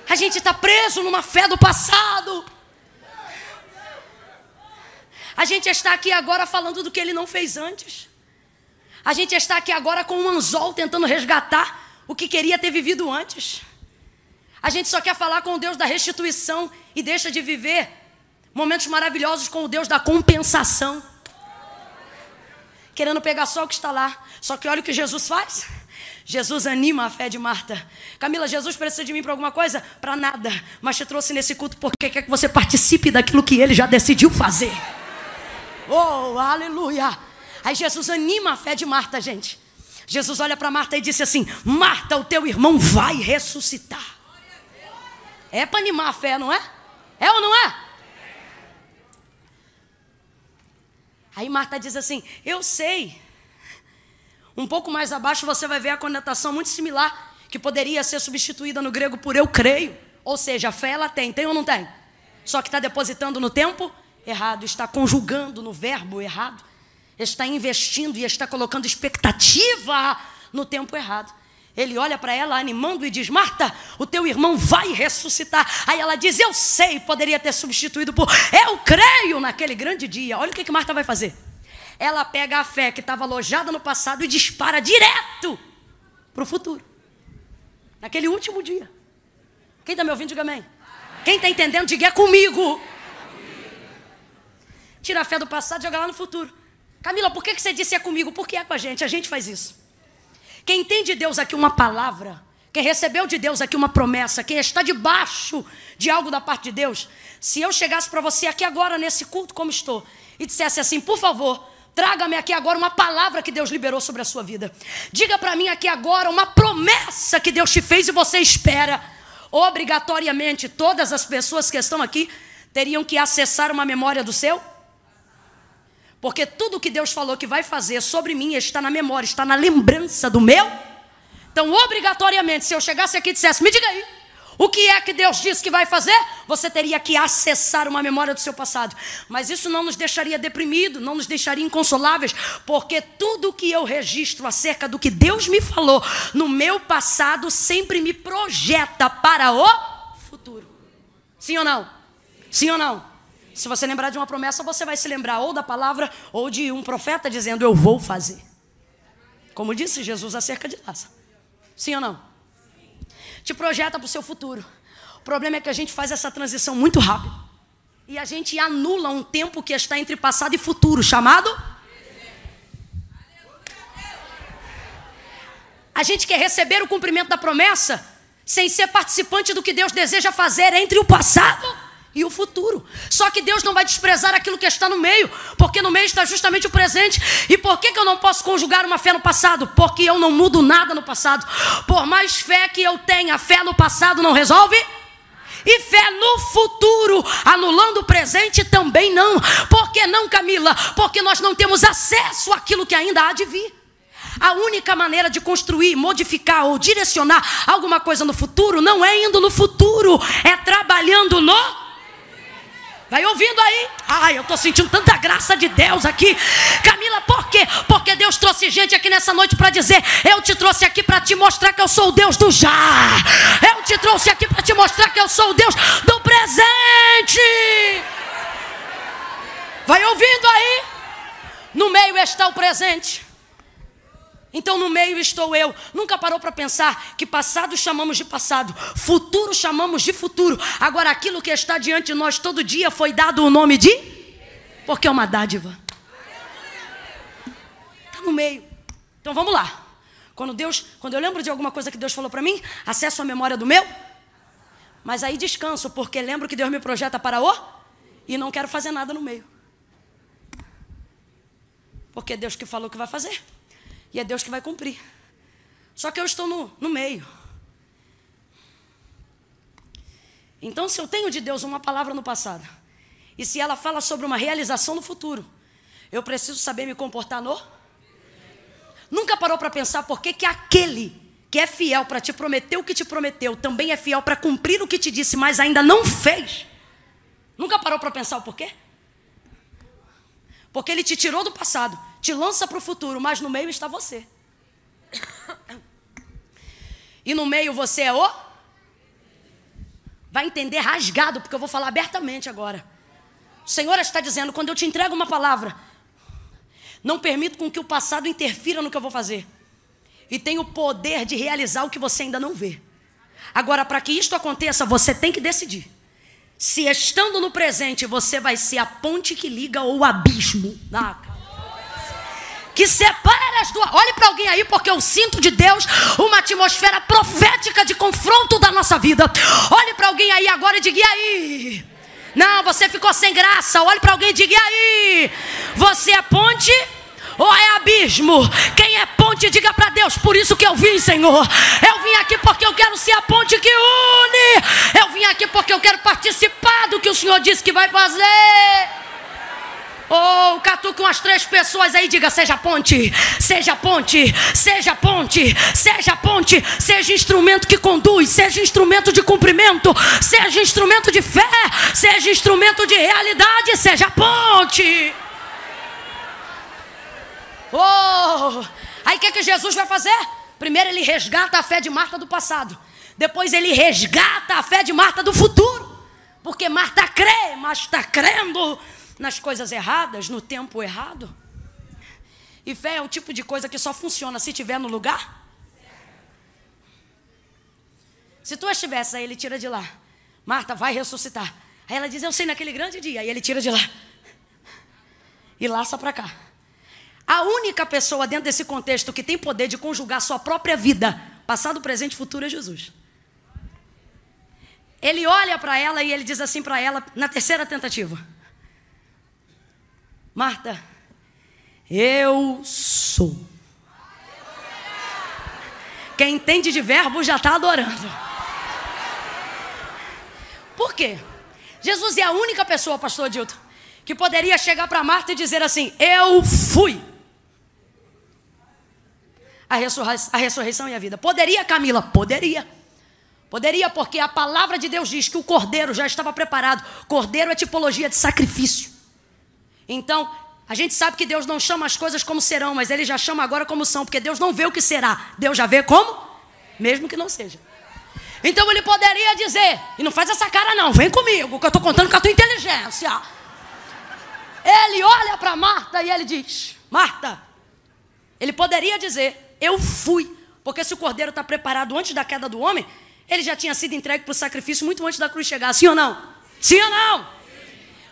A gente está preso numa fé do passado. A gente está aqui agora falando do que ele não fez antes. A gente está aqui agora com um anzol tentando resgatar o que queria ter vivido antes. A gente só quer falar com o Deus da restituição e deixa de viver momentos maravilhosos com o Deus da compensação querendo pegar só o que está lá. Só que olha o que Jesus faz. Jesus anima a fé de Marta. Camila, Jesus precisa de mim para alguma coisa? Para nada. Mas te trouxe nesse culto porque quer que você participe daquilo que ele já decidiu fazer. Oh, aleluia. Aí Jesus anima a fé de Marta, gente. Jesus olha para Marta e disse assim: Marta, o teu irmão vai ressuscitar. É para animar a fé, não é? É ou não é? Aí Marta diz assim: Eu sei. Um pouco mais abaixo você vai ver a conotação muito similar, que poderia ser substituída no grego por eu creio. Ou seja, a fé ela tem, tem ou não tem? Só que está depositando no tempo errado, está conjugando no verbo errado. está investindo e está colocando expectativa no tempo errado. Ele olha para ela animando e diz: Marta, o teu irmão vai ressuscitar. Aí ela diz: Eu sei, poderia ter substituído por eu creio naquele grande dia. Olha o que, que Marta vai fazer. Ela pega a fé que estava alojada no passado e dispara direto para o futuro. Naquele último dia. Quem está me ouvindo, diga amém. Quem está entendendo, diga é comigo. Tira a fé do passado e joga lá no futuro. Camila, por que, que você disse é comigo? Porque é com a gente, a gente faz isso. Quem tem de Deus aqui uma palavra, quem recebeu de Deus aqui uma promessa, quem está debaixo de algo da parte de Deus, se eu chegasse para você aqui agora nesse culto como estou e dissesse assim, por favor, traga-me aqui agora uma palavra que Deus liberou sobre a sua vida. Diga para mim aqui agora uma promessa que Deus te fez e você espera. Obrigatoriamente, todas as pessoas que estão aqui teriam que acessar uma memória do seu porque tudo que Deus falou que vai fazer sobre mim está na memória, está na lembrança do meu. Então, obrigatoriamente, se eu chegasse aqui e dissesse, me diga aí, o que é que Deus disse que vai fazer? Você teria que acessar uma memória do seu passado. Mas isso não nos deixaria deprimidos, não nos deixaria inconsoláveis, porque tudo que eu registro acerca do que Deus me falou no meu passado sempre me projeta para o futuro. Sim ou não? Sim ou não? Se você lembrar de uma promessa, você vai se lembrar ou da palavra ou de um profeta dizendo eu vou fazer. Como disse Jesus acerca de Lázaro. Sim ou não? Te projeta para o seu futuro. O problema é que a gente faz essa transição muito rápido. E a gente anula um tempo que está entre passado e futuro, chamado A gente quer receber o cumprimento da promessa sem ser participante do que Deus deseja fazer entre o passado e o futuro. Só que Deus não vai desprezar aquilo que está no meio, porque no meio está justamente o presente. E por que, que eu não posso conjugar uma fé no passado? Porque eu não mudo nada no passado. Por mais fé que eu tenha, fé no passado não resolve. E fé no futuro, anulando o presente também não. Por que não, Camila? Porque nós não temos acesso àquilo que ainda há de vir. A única maneira de construir, modificar ou direcionar alguma coisa no futuro não é indo no futuro, é trabalhando no Vai ouvindo aí? Ai, eu estou sentindo tanta graça de Deus aqui. Camila, por quê? Porque Deus trouxe gente aqui nessa noite para dizer: Eu te trouxe aqui para te mostrar que eu sou o Deus do já. Eu te trouxe aqui para te mostrar que eu sou o Deus do presente. Vai ouvindo aí? No meio está o presente. Então no meio estou eu. Nunca parou para pensar que passado chamamos de passado, futuro chamamos de futuro. Agora aquilo que está diante de nós todo dia foi dado o nome de? Porque é uma dádiva. Está no meio. Então vamos lá. Quando Deus, quando eu lembro de alguma coisa que Deus falou para mim, acesso a memória do meu. Mas aí descanso, porque lembro que Deus me projeta para o e não quero fazer nada no meio. Porque é Deus que falou que vai fazer. E é Deus que vai cumprir. Só que eu estou no, no meio. Então, se eu tenho de Deus uma palavra no passado, e se ela fala sobre uma realização no futuro, eu preciso saber me comportar no. Nunca parou para pensar por que, que aquele que é fiel para te prometer o que te prometeu também é fiel para cumprir o que te disse, mas ainda não fez? Nunca parou para pensar o porquê? Porque ele te tirou do passado, te lança para o futuro, mas no meio está você. E no meio você é o? Vai entender rasgado, porque eu vou falar abertamente agora. O Senhor está dizendo: quando eu te entrego uma palavra, não permito com que o passado interfira no que eu vou fazer. E tenho o poder de realizar o que você ainda não vê. Agora, para que isto aconteça, você tem que decidir. Se estando no presente, você vai ser a ponte que liga ou o abismo. Ah, que separa as duas. Olhe para alguém aí, porque eu sinto de Deus uma atmosfera profética de confronto da nossa vida. Olhe para alguém aí agora e diga: e aí? Não, você ficou sem graça. Olhe para alguém e diga: e aí? Você é ponte? ou é abismo? Quem é ponte, diga para Deus: por isso que eu vim, Senhor. Eu vim aqui porque eu quero ser a ponte que une. Eu vim aqui porque eu quero participar do que o Senhor disse que vai fazer. Oh, catuque umas três pessoas aí, diga: seja ponte, seja ponte, seja ponte, seja ponte, seja instrumento que conduz, seja instrumento de cumprimento, seja instrumento de fé, seja instrumento de realidade, seja ponte. Oh! Aí o que, que Jesus vai fazer? Primeiro ele resgata a fé de Marta do passado. Depois ele resgata a fé de Marta do futuro. Porque Marta crê, mas está crendo nas coisas erradas, no tempo errado. E fé é um tipo de coisa que só funciona se estiver no lugar. Se tu estivesse aí, ele tira de lá. Marta, vai ressuscitar. Aí ela diz, eu sei naquele grande dia. Aí ele tira de lá. E laça para cá. A única pessoa dentro desse contexto que tem poder de conjugar sua própria vida, passado, presente e futuro, é Jesus. Ele olha para ela e ele diz assim para ela, na terceira tentativa: Marta, eu sou. Quem entende de verbo já está adorando. Por quê? Jesus é a única pessoa, pastor Adilton, que poderia chegar para Marta e dizer assim: Eu fui a, ressurrei a ressurreição e a vida. Poderia, Camila? Poderia. Poderia, porque a palavra de Deus diz que o cordeiro já estava preparado. Cordeiro é tipologia de sacrifício. Então, a gente sabe que Deus não chama as coisas como serão, mas Ele já chama agora como são, porque Deus não vê o que será, Deus já vê como, mesmo que não seja. Então Ele poderia dizer, e não faz essa cara não, vem comigo, que eu estou contando com a tua inteligência. Ele olha para Marta e ele diz: Marta, ele poderia dizer, eu fui. Porque se o cordeiro está preparado antes da queda do homem, ele já tinha sido entregue para o sacrifício muito antes da cruz chegar. Sim ou não? Sim ou não?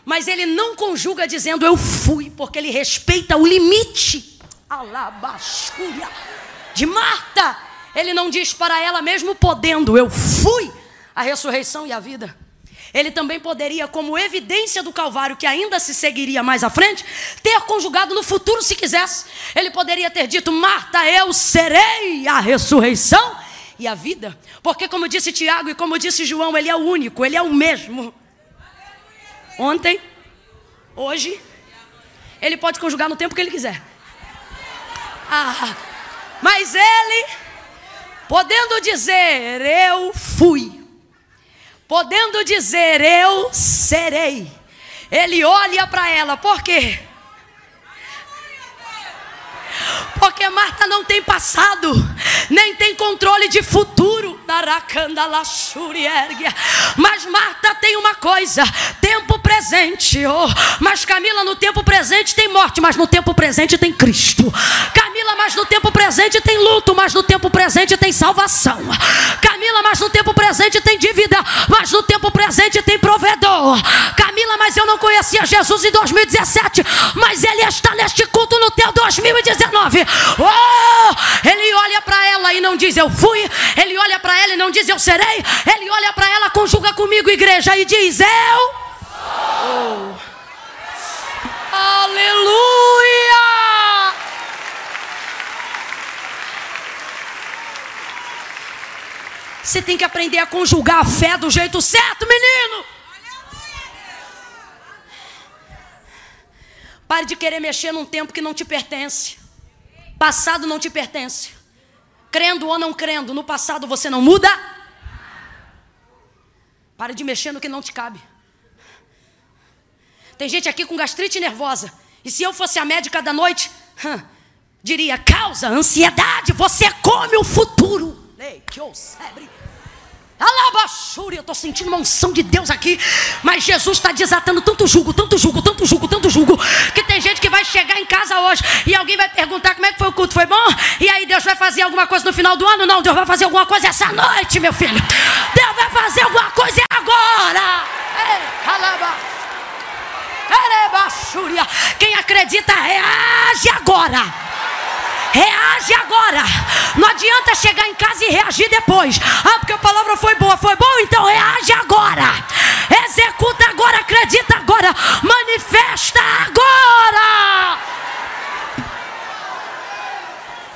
Mas ele não conjuga dizendo eu fui, porque ele respeita o limite. Alabascúria de Marta. Ele não diz para ela, mesmo podendo, eu fui a ressurreição e a vida ele também poderia, como evidência do Calvário, que ainda se seguiria mais à frente, ter conjugado no futuro se quisesse. Ele poderia ter dito: Marta, eu serei a ressurreição e a vida. Porque, como disse Tiago e como disse João, ele é o único, ele é o mesmo. Ontem, hoje, ele pode conjugar no tempo que ele quiser. Ah, mas ele, podendo dizer, eu fui podendo dizer eu serei. Ele olha para ela, por quê? Porque Marta não tem passado, nem tem controle de futuro. Mas Marta tem uma coisa: tempo presente. Oh, mas Camila, no tempo presente tem morte, mas no tempo presente tem Cristo. Camila, mas no tempo presente tem luto, mas no tempo presente tem salvação. Camila, mas no tempo presente tem dívida, mas no tempo presente tem provedor. Camila, mas eu não conhecia Jesus em 2017, mas ele está neste culto no teu 2019. Oh, ele olha para ela e não diz eu fui, ele olha para ela e não diz eu serei, ele olha para ela, conjuga comigo, igreja, e diz eu. Oh. Aleluia! Você tem que aprender a conjugar a fé do jeito certo, menino. Pare de querer mexer num tempo que não te pertence. Passado não te pertence. Crendo ou não crendo, no passado você não muda. Pare de mexer no que não te cabe. Tem gente aqui com gastrite nervosa. E se eu fosse a médica da noite, hum, diria: causa ansiedade, você come o futuro. Leite ou sebre. Alabaxúria, eu estou sentindo uma unção de Deus aqui. Mas Jesus está desatando tanto jugo, tanto jugo, tanto jugo, tanto jugo. Que tem gente que vai chegar em casa hoje e alguém vai perguntar como é que foi o culto, foi bom? E aí Deus vai fazer alguma coisa no final do ano? Não, Deus vai fazer alguma coisa essa noite, meu filho. Deus vai fazer alguma coisa agora. Quem acredita, reage agora. Reage agora. Não adianta chegar em casa e reagir depois. Ah, porque a palavra foi boa. Foi bom? Então reage agora. Executa agora. Acredita agora. Manifesta agora.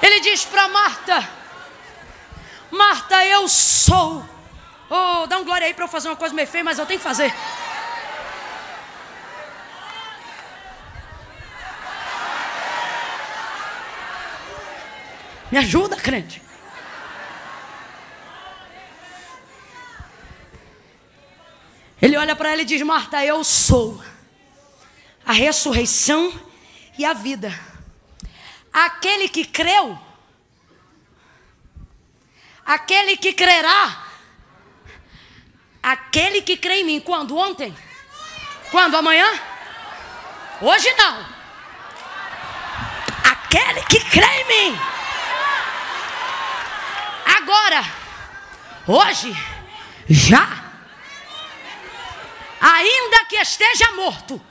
Ele diz para Marta: Marta, eu sou. Oh, dá um glória aí para eu fazer uma coisa meio feia, mas eu tenho que fazer. Me ajuda, crente. Ele olha para ela e diz: Marta, eu sou a ressurreição e a vida. aquele que creu, aquele que crerá, aquele que crê em mim. Quando? Ontem? Quando? Amanhã? Hoje não. Aquele que crê em mim. Agora, hoje, já. Ainda que esteja morto,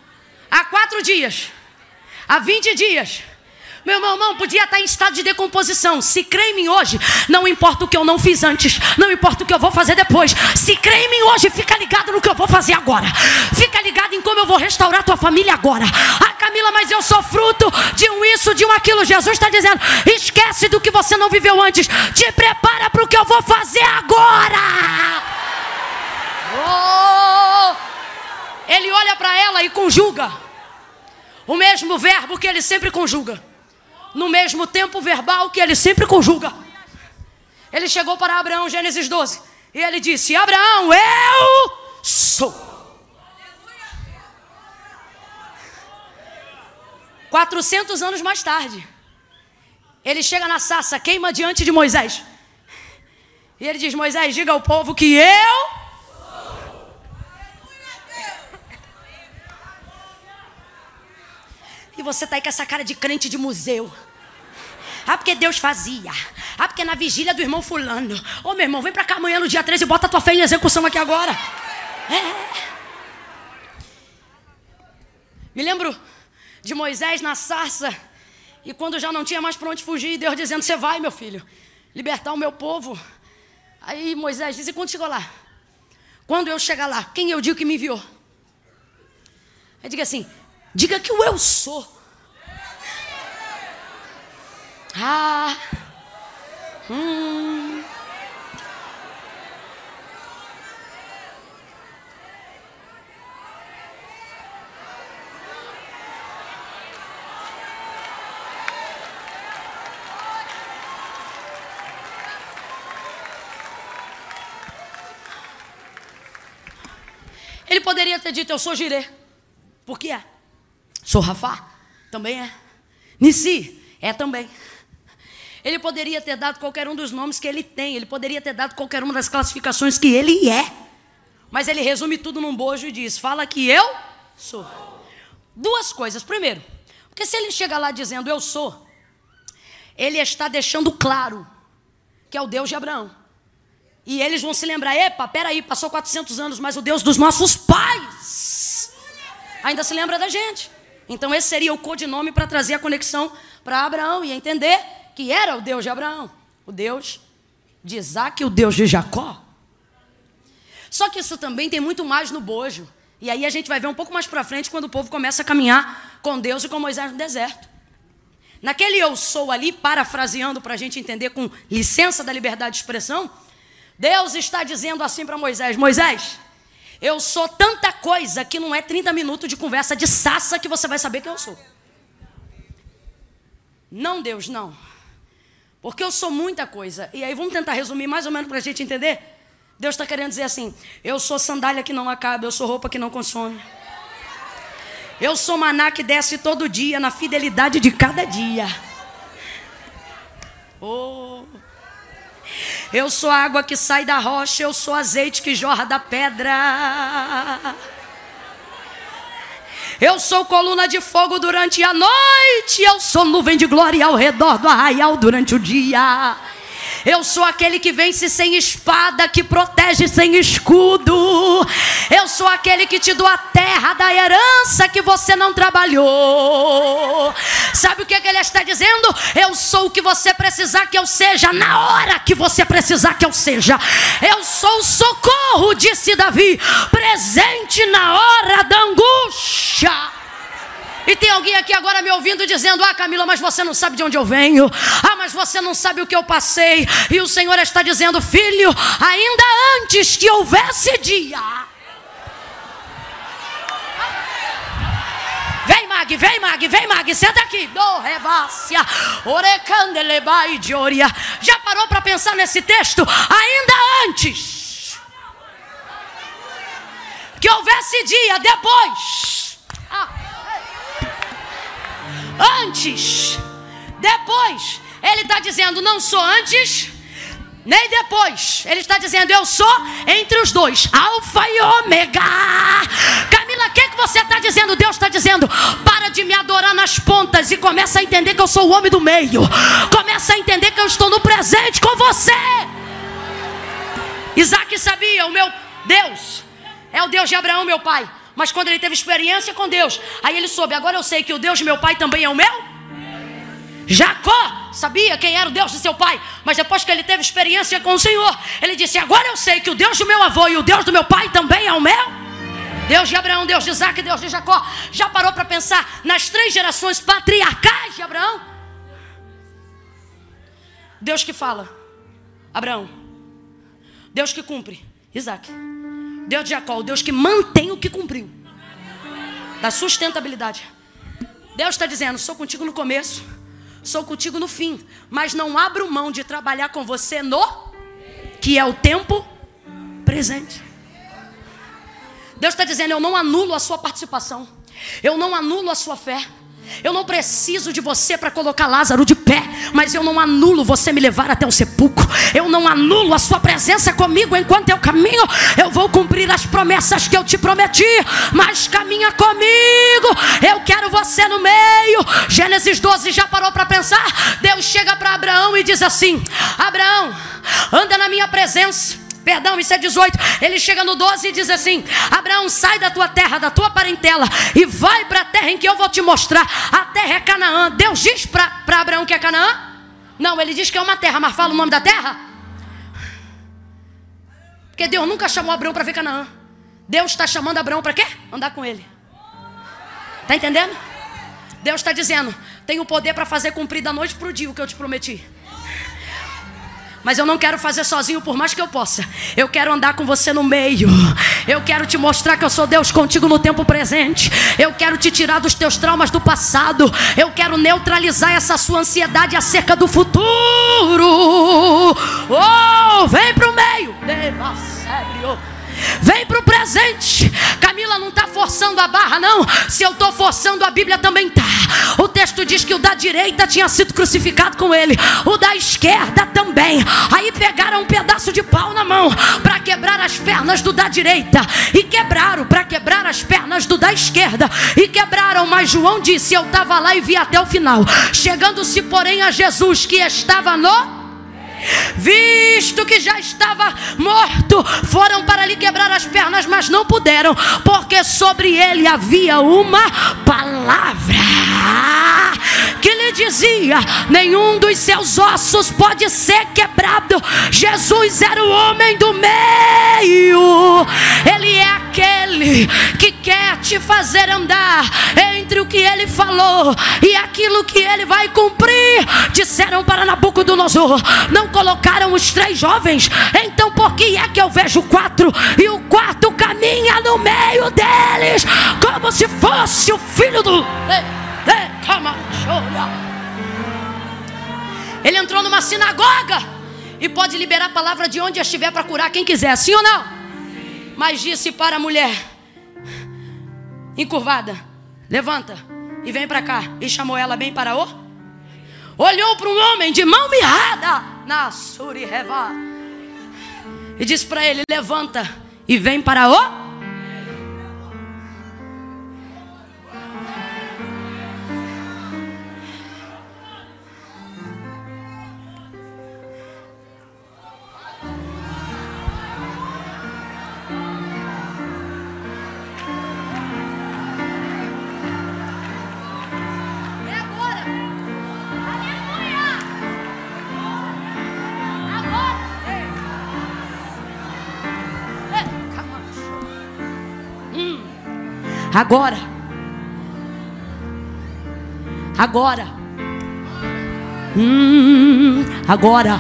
há quatro dias, há vinte dias, meu irmão podia estar em estado de decomposição. Se crê em mim hoje, não importa o que eu não fiz antes, não importa o que eu vou fazer depois. Se crê em mim hoje, fica ligado no que eu vou fazer agora. Fica ligado em como eu vou restaurar tua família agora. Ah, Camila, mas eu sou fruto de um isso, de um aquilo. Jesus está dizendo: esquece do que você não viveu antes. Te prepara para o que eu vou fazer agora. Oh! Ele olha para ela e conjuga o mesmo verbo que ele sempre conjuga no mesmo tempo verbal que ele sempre conjuga. Ele chegou para Abraão, Gênesis 12, e ele disse: Abraão, eu sou. 400 anos mais tarde, ele chega na sassa, queima diante de Moisés. E ele diz: Moisés, diga ao povo que eu. E você tá aí com essa cara de crente de museu. Ah, porque Deus fazia. Ah, porque na vigília do irmão fulano. Ô, meu irmão, vem pra cá amanhã no dia 13 e bota a tua fé em execução aqui agora. É. Me lembro de Moisés na sarça. E quando já não tinha mais para onde fugir, Deus dizendo: Você vai, meu filho, libertar o meu povo. Aí Moisés diz: E quando chegou lá? Quando eu chegar lá, quem eu digo que me enviou? Aí diga assim: Diga que o eu sou. Ah. Hum. Ele poderia ter dito: Eu sou girê. Por que é? Sou Rafá? Também é. Nissi? É também. Ele poderia ter dado qualquer um dos nomes que ele tem, ele poderia ter dado qualquer uma das classificações que ele é. Mas ele resume tudo num bojo e diz: Fala que eu sou. Duas coisas. Primeiro, porque se ele chega lá dizendo eu sou, ele está deixando claro que é o Deus de Abraão. E eles vão se lembrar: epa, peraí, passou 400 anos, mas o Deus dos nossos pais ainda se lembra da gente. Então esse seria o codinome para trazer a conexão para Abraão e entender que era o Deus de Abraão, o Deus de Isaac e o Deus de Jacó. Só que isso também tem muito mais no bojo. E aí a gente vai ver um pouco mais para frente quando o povo começa a caminhar com Deus e com Moisés no deserto. Naquele eu sou ali, parafraseando para a gente entender com licença da liberdade de expressão, Deus está dizendo assim para Moisés: Moisés, eu sou tanta coisa que não é 30 minutos de conversa de sassa que você vai saber quem eu sou. Não, Deus, não. Porque eu sou muita coisa. E aí vamos tentar resumir mais ou menos para a gente entender. Deus está querendo dizer assim: eu sou sandália que não acaba, eu sou roupa que não consome. Eu sou maná que desce todo dia, na fidelidade de cada dia. Oh. Eu sou água que sai da rocha, eu sou azeite que jorra da pedra. Eu sou coluna de fogo durante a noite, eu sou nuvem de glória ao redor do arraial durante o dia. Eu sou aquele que vence sem espada, que protege sem escudo. Eu sou aquele que te dou a terra da herança que você não trabalhou. Sabe o que, é que ele está dizendo? Eu sou o que você precisar que eu seja, na hora que você precisar que eu seja. Eu sou o socorro, disse Davi, presente na hora da angústia. E tem alguém aqui agora me ouvindo dizendo: Ah, Camila, mas você não sabe de onde eu venho. Ah, mas você não sabe o que eu passei. E o Senhor está dizendo: Filho, ainda antes que houvesse dia. Vem, Mag, vem, Mag, vem, Mag, senta aqui. Do revácia, orecandelebai de oria. Já parou para pensar nesse texto? Ainda antes que houvesse dia, depois. Ah. Antes Depois, ele está dizendo: não sou antes, nem depois. Ele está dizendo: eu sou entre os dois, Alfa e Ômega. Camila, o que, que você está dizendo? Deus está dizendo: para de me adorar nas pontas e começa a entender que eu sou o homem do meio. Começa a entender que eu estou no presente com você. Isaac sabia, o meu Deus é o Deus de Abraão, meu pai. Mas quando ele teve experiência com Deus, aí ele soube: agora eu sei que o Deus de meu pai também é o meu. Jacó sabia quem era o Deus de seu pai, mas depois que ele teve experiência com o Senhor, ele disse: Agora eu sei que o Deus do meu avô e o Deus do meu pai também é o meu. Deus de Abraão, Deus de Isaac, Deus de Jacó. Já parou para pensar nas três gerações patriarcais de Abraão? Deus que fala, Abraão. Deus que cumpre, Isaac. Deus de Jacó, o Deus que mantém o que cumpriu. Da sustentabilidade. Deus está dizendo: sou contigo no começo, sou contigo no fim, mas não abro mão de trabalhar com você no que é o tempo presente. Deus está dizendo: eu não anulo a sua participação, eu não anulo a sua fé. Eu não preciso de você para colocar Lázaro de pé, mas eu não anulo você me levar até o sepulcro. Eu não anulo a sua presença comigo enquanto eu caminho. Eu vou cumprir as promessas que eu te prometi, mas caminha comigo. Eu quero você no meio. Gênesis 12 já parou para pensar? Deus chega para Abraão e diz assim: Abraão, anda na minha presença Perdão, isso é 18. Ele chega no 12 e diz assim: Abraão, sai da tua terra, da tua parentela, e vai para a terra em que eu vou te mostrar. A terra é Canaã. Deus diz para Abraão que é Canaã? Não, ele diz que é uma terra, mas fala o nome da terra? Porque Deus nunca chamou Abraão para ver Canaã. Deus está chamando Abraão para quê? Andar com ele. Está entendendo? Deus está dizendo: tenho poder para fazer cumprir da noite para o dia o que eu te prometi. Mas eu não quero fazer sozinho por mais que eu possa. Eu quero andar com você no meio. Eu quero te mostrar que eu sou Deus contigo no tempo presente. Eu quero te tirar dos teus traumas do passado. Eu quero neutralizar essa sua ansiedade acerca do futuro. Oh, vem pro meio. Deva sério. Vem para o presente. Camila não está forçando a barra, não. Se eu estou forçando, a Bíblia também está. O texto diz que o da direita tinha sido crucificado com ele, o da esquerda também. Aí pegaram um pedaço de pau na mão para quebrar as pernas do da direita e quebraram para quebrar as pernas do da esquerda e quebraram. Mas João disse: Eu estava lá e vi até o final. Chegando-se, porém, a Jesus que estava no visto que já estava morto, foram para lhe quebrar as pernas, mas não puderam, porque sobre ele havia uma palavra que lhe dizia: nenhum dos seus ossos pode ser quebrado. Jesus era o homem do meio, ele é aquele que quer te fazer andar entre o que ele falou e aquilo que ele vai cumprir. Disseram para Nabucodonosor: não colocaram os três jovens, então por que é que eu vejo quatro e o quarto caminha no meio deles, como se fosse o filho do. Ele entrou numa sinagoga e pode liberar a palavra de onde estiver para curar quem quiser, sim ou não? Mas disse para a mulher, encurvada: Levanta e vem para cá. E chamou ela bem para o. Olhou para um homem de mão mirrada na Suriheva e disse para ele: Levanta e vem para o. Agora. Agora. Hum, agora.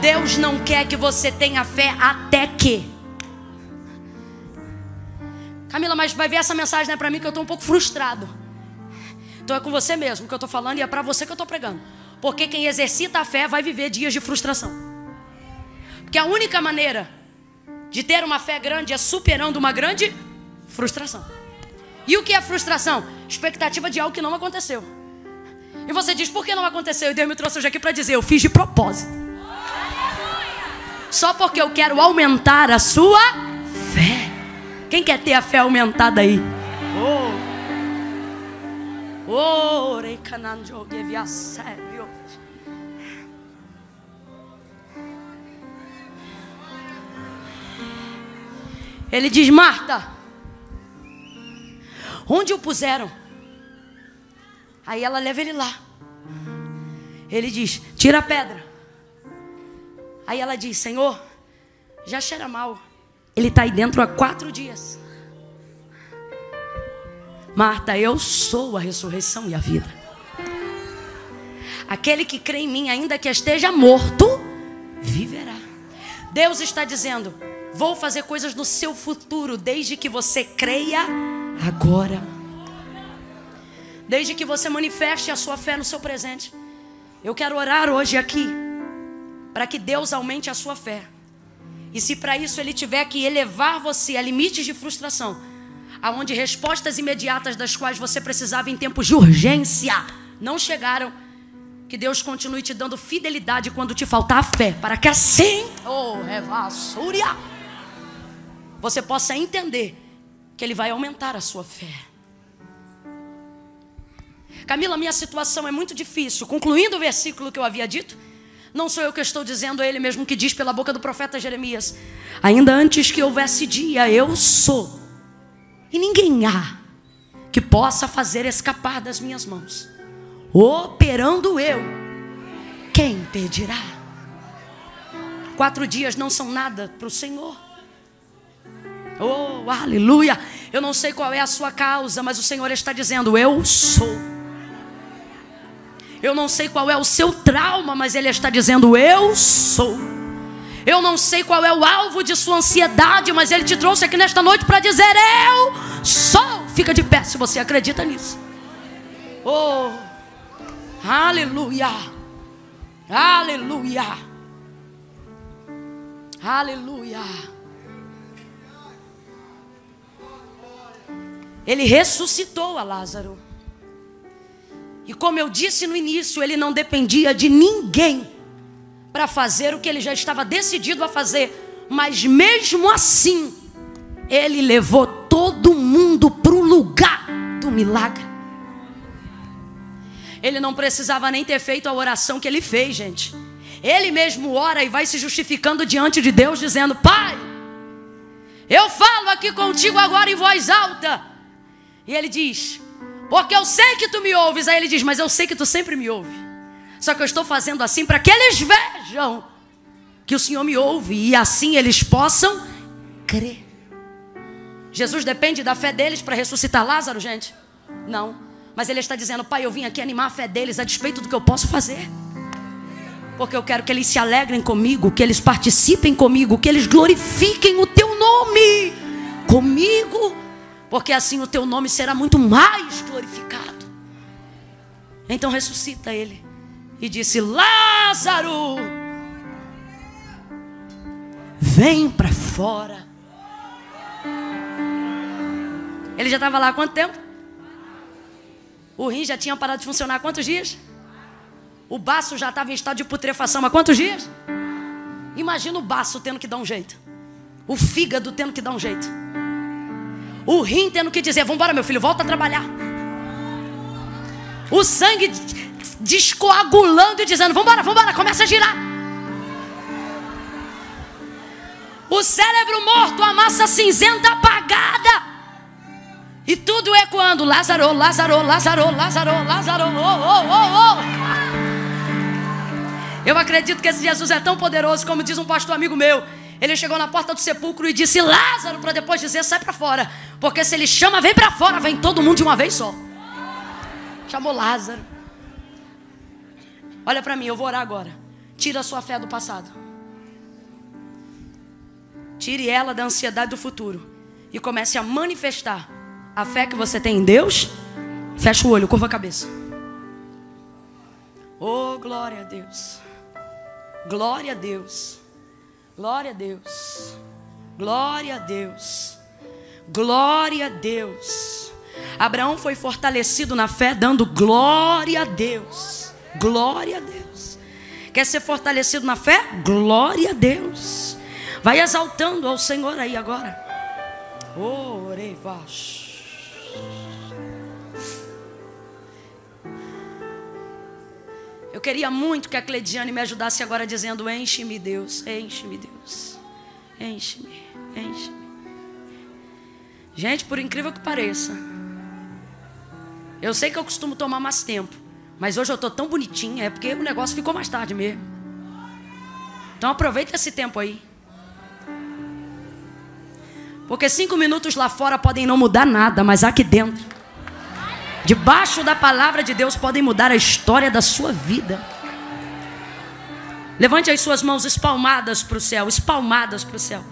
Deus não quer que você tenha fé até que. Camila, mas vai ver essa mensagem não é para mim que eu estou um pouco frustrado. Então é com você mesmo que eu estou falando e é para você que eu estou pregando. Porque quem exercita a fé vai viver dias de frustração. Porque a única maneira de ter uma fé grande é superando uma grande Frustração. E o que é frustração? Expectativa de algo que não aconteceu. E você diz, por que não aconteceu? E Deus me trouxe hoje aqui para dizer, eu fiz de propósito. Só porque eu quero aumentar a sua fé. Quem quer ter a fé aumentada aí? Oh. Ele diz: Marta, onde o puseram? Aí ela leva ele lá. Ele diz: Tira a pedra. Aí ela diz: Senhor, já cheira mal. Ele está aí dentro há quatro dias. Marta, eu sou a ressurreição e a vida. Aquele que crê em mim, ainda que esteja morto, viverá. Deus está dizendo: Vou fazer coisas no seu futuro, desde que você creia agora. Desde que você manifeste a sua fé no seu presente. Eu quero orar hoje aqui, para que Deus aumente a sua fé. E se para isso Ele tiver que elevar você a limites de frustração, aonde respostas imediatas das quais você precisava em tempos de urgência não chegaram, que Deus continue te dando fidelidade quando te faltar a fé, para que assim, oh, revassúria você possa entender que Ele vai aumentar a sua fé. Camila, minha situação é muito difícil. Concluindo o versículo que eu havia dito, não sou eu que estou dizendo, é Ele mesmo que diz pela boca do profeta Jeremias: Ainda antes que houvesse dia, eu sou, e ninguém há que possa fazer escapar das minhas mãos. Operando eu, quem pedirá? Quatro dias não são nada para o Senhor. Oh, aleluia. Eu não sei qual é a sua causa, mas o Senhor está dizendo: Eu sou. Eu não sei qual é o seu trauma, mas Ele está dizendo: Eu sou. Eu não sei qual é o alvo de sua ansiedade, mas Ele te trouxe aqui nesta noite para dizer: Eu sou. Fica de pé se você acredita nisso. Oh, aleluia. Aleluia. Aleluia. Ele ressuscitou a Lázaro. E como eu disse no início, ele não dependia de ninguém para fazer o que ele já estava decidido a fazer. Mas mesmo assim, ele levou todo mundo para o lugar do milagre. Ele não precisava nem ter feito a oração que ele fez, gente. Ele mesmo ora e vai se justificando diante de Deus, dizendo: Pai, eu falo aqui contigo agora em voz alta. E ele diz: Porque eu sei que tu me ouves. Aí ele diz: Mas eu sei que tu sempre me ouve. Só que eu estou fazendo assim para que eles vejam que o Senhor me ouve e assim eles possam crer. Jesus depende da fé deles para ressuscitar Lázaro, gente? Não. Mas ele está dizendo: Pai, eu vim aqui animar a fé deles a despeito do que eu posso fazer. Porque eu quero que eles se alegrem comigo, que eles participem comigo, que eles glorifiquem o teu nome comigo porque assim o teu nome será muito mais glorificado. Então ressuscita ele e disse: Lázaro, vem para fora. Ele já estava lá há quanto tempo? O rim já tinha parado de funcionar há quantos dias? O baço já estava em estado de putrefação há quantos dias? Imagina o baço tendo que dar um jeito. O fígado tendo que dar um jeito. O rim tendo que dizer: Vambora, meu filho, volta a trabalhar. O sangue descoagulando e dizendo: Vambora, vambora, começa a girar. O cérebro morto, a massa cinzenta apagada. E tudo quando Lázaro, Lázaro, Lázaro, Lázaro, Lázaro, oh, oh, oh, oh. Eu acredito que esse Jesus é tão poderoso, como diz um pastor amigo meu. Ele chegou na porta do sepulcro e disse Lázaro, para depois dizer: sai para fora. Porque se ele chama, vem para fora, vem todo mundo de uma vez só. Chamou Lázaro. Olha para mim, eu vou orar agora. Tira a sua fé do passado. Tire ela da ansiedade do futuro. E comece a manifestar a fé que você tem em Deus. Fecha o olho, curva a cabeça. Oh, glória a Deus. Glória a Deus. Glória a Deus. Glória a Deus. Glória a Deus. Abraão foi fortalecido na fé, dando glória a Deus. Glória a Deus. Quer ser fortalecido na fé? Glória a Deus. Vai exaltando ao Senhor aí agora. Orevas. Eu queria muito que a Clediane me ajudasse agora dizendo: Enche-me, Deus, enche-me, Deus, enche-me, enche-me. Gente, por incrível que pareça, eu sei que eu costumo tomar mais tempo, mas hoje eu estou tão bonitinha, é porque o negócio ficou mais tarde mesmo. Então aproveita esse tempo aí. Porque cinco minutos lá fora podem não mudar nada, mas aqui dentro, debaixo da palavra de Deus, podem mudar a história da sua vida. Levante as suas mãos espalmadas para o céu, espalmadas para o céu.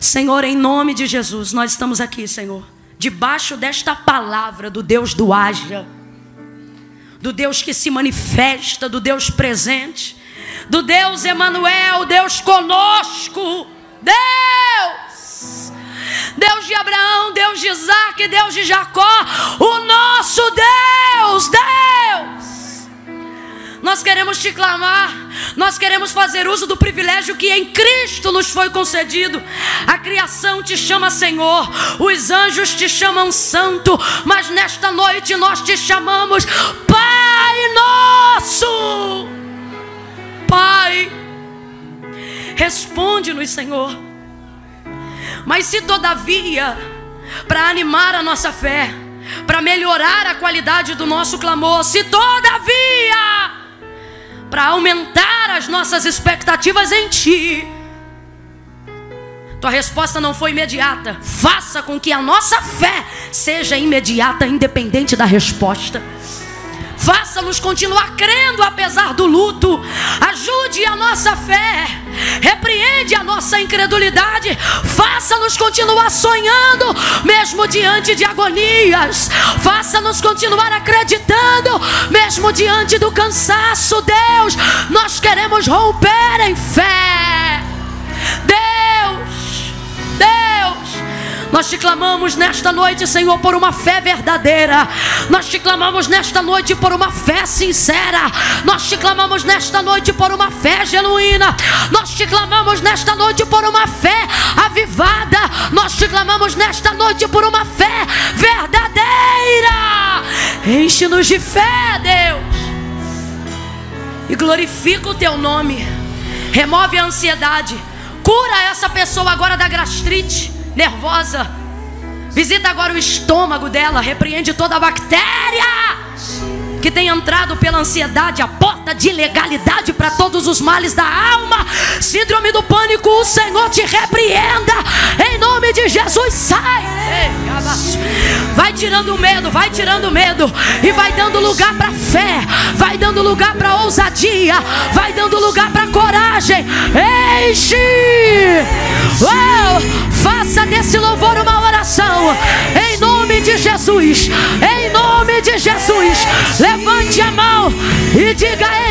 Senhor, em nome de Jesus, nós estamos aqui, Senhor, debaixo desta palavra do Deus do haja, do Deus que se manifesta, do Deus presente, do Deus Emanuel, Deus conosco. Deus! Deus de Abraão, Deus de Isaac, Deus de Jacó, o nosso Deus, Deus! Nós queremos te clamar, nós queremos fazer uso do privilégio que em Cristo nos foi concedido. A criação te chama Senhor, os anjos te chamam Santo, mas nesta noite nós te chamamos Pai Nosso. Pai, responde-nos, Senhor. Mas se todavia, para animar a nossa fé, para melhorar a qualidade do nosso clamor, se todavia para aumentar as nossas expectativas em Ti. Tua resposta não foi imediata. Faça com que a nossa fé seja imediata, independente da resposta. Faça-nos continuar crendo apesar do luto. Ajude a nossa fé. Repreende a nossa incredulidade. Faça-nos continuar sonhando, mesmo diante de agonias. Faça-nos continuar acreditando, mesmo diante do cansaço. Deus, nós queremos romper em fé. Deus. Nós te clamamos nesta noite, Senhor, por uma fé verdadeira. Nós te clamamos nesta noite por uma fé sincera. Nós te clamamos nesta noite por uma fé genuína. Nós te clamamos nesta noite por uma fé avivada. Nós te clamamos nesta noite por uma fé verdadeira. Enche-nos de fé, Deus. E glorifica o teu nome. Remove a ansiedade. Cura essa pessoa agora da gastrite nervosa. Visita agora o estômago dela, repreende toda a bactéria que tem entrado pela ansiedade, a porta de ilegalidade para todos os males da alma, síndrome do pânico, o Senhor te repreenda, em nome de Jesus, sai. Vai tirando o medo, vai tirando o medo, e vai dando lugar para fé, vai dando lugar para ousadia, vai dando lugar para coragem. Enche, oh, faça desse louvor uma oração, em nome de Jesus, em nome de Jesus. Levante a mão e diga.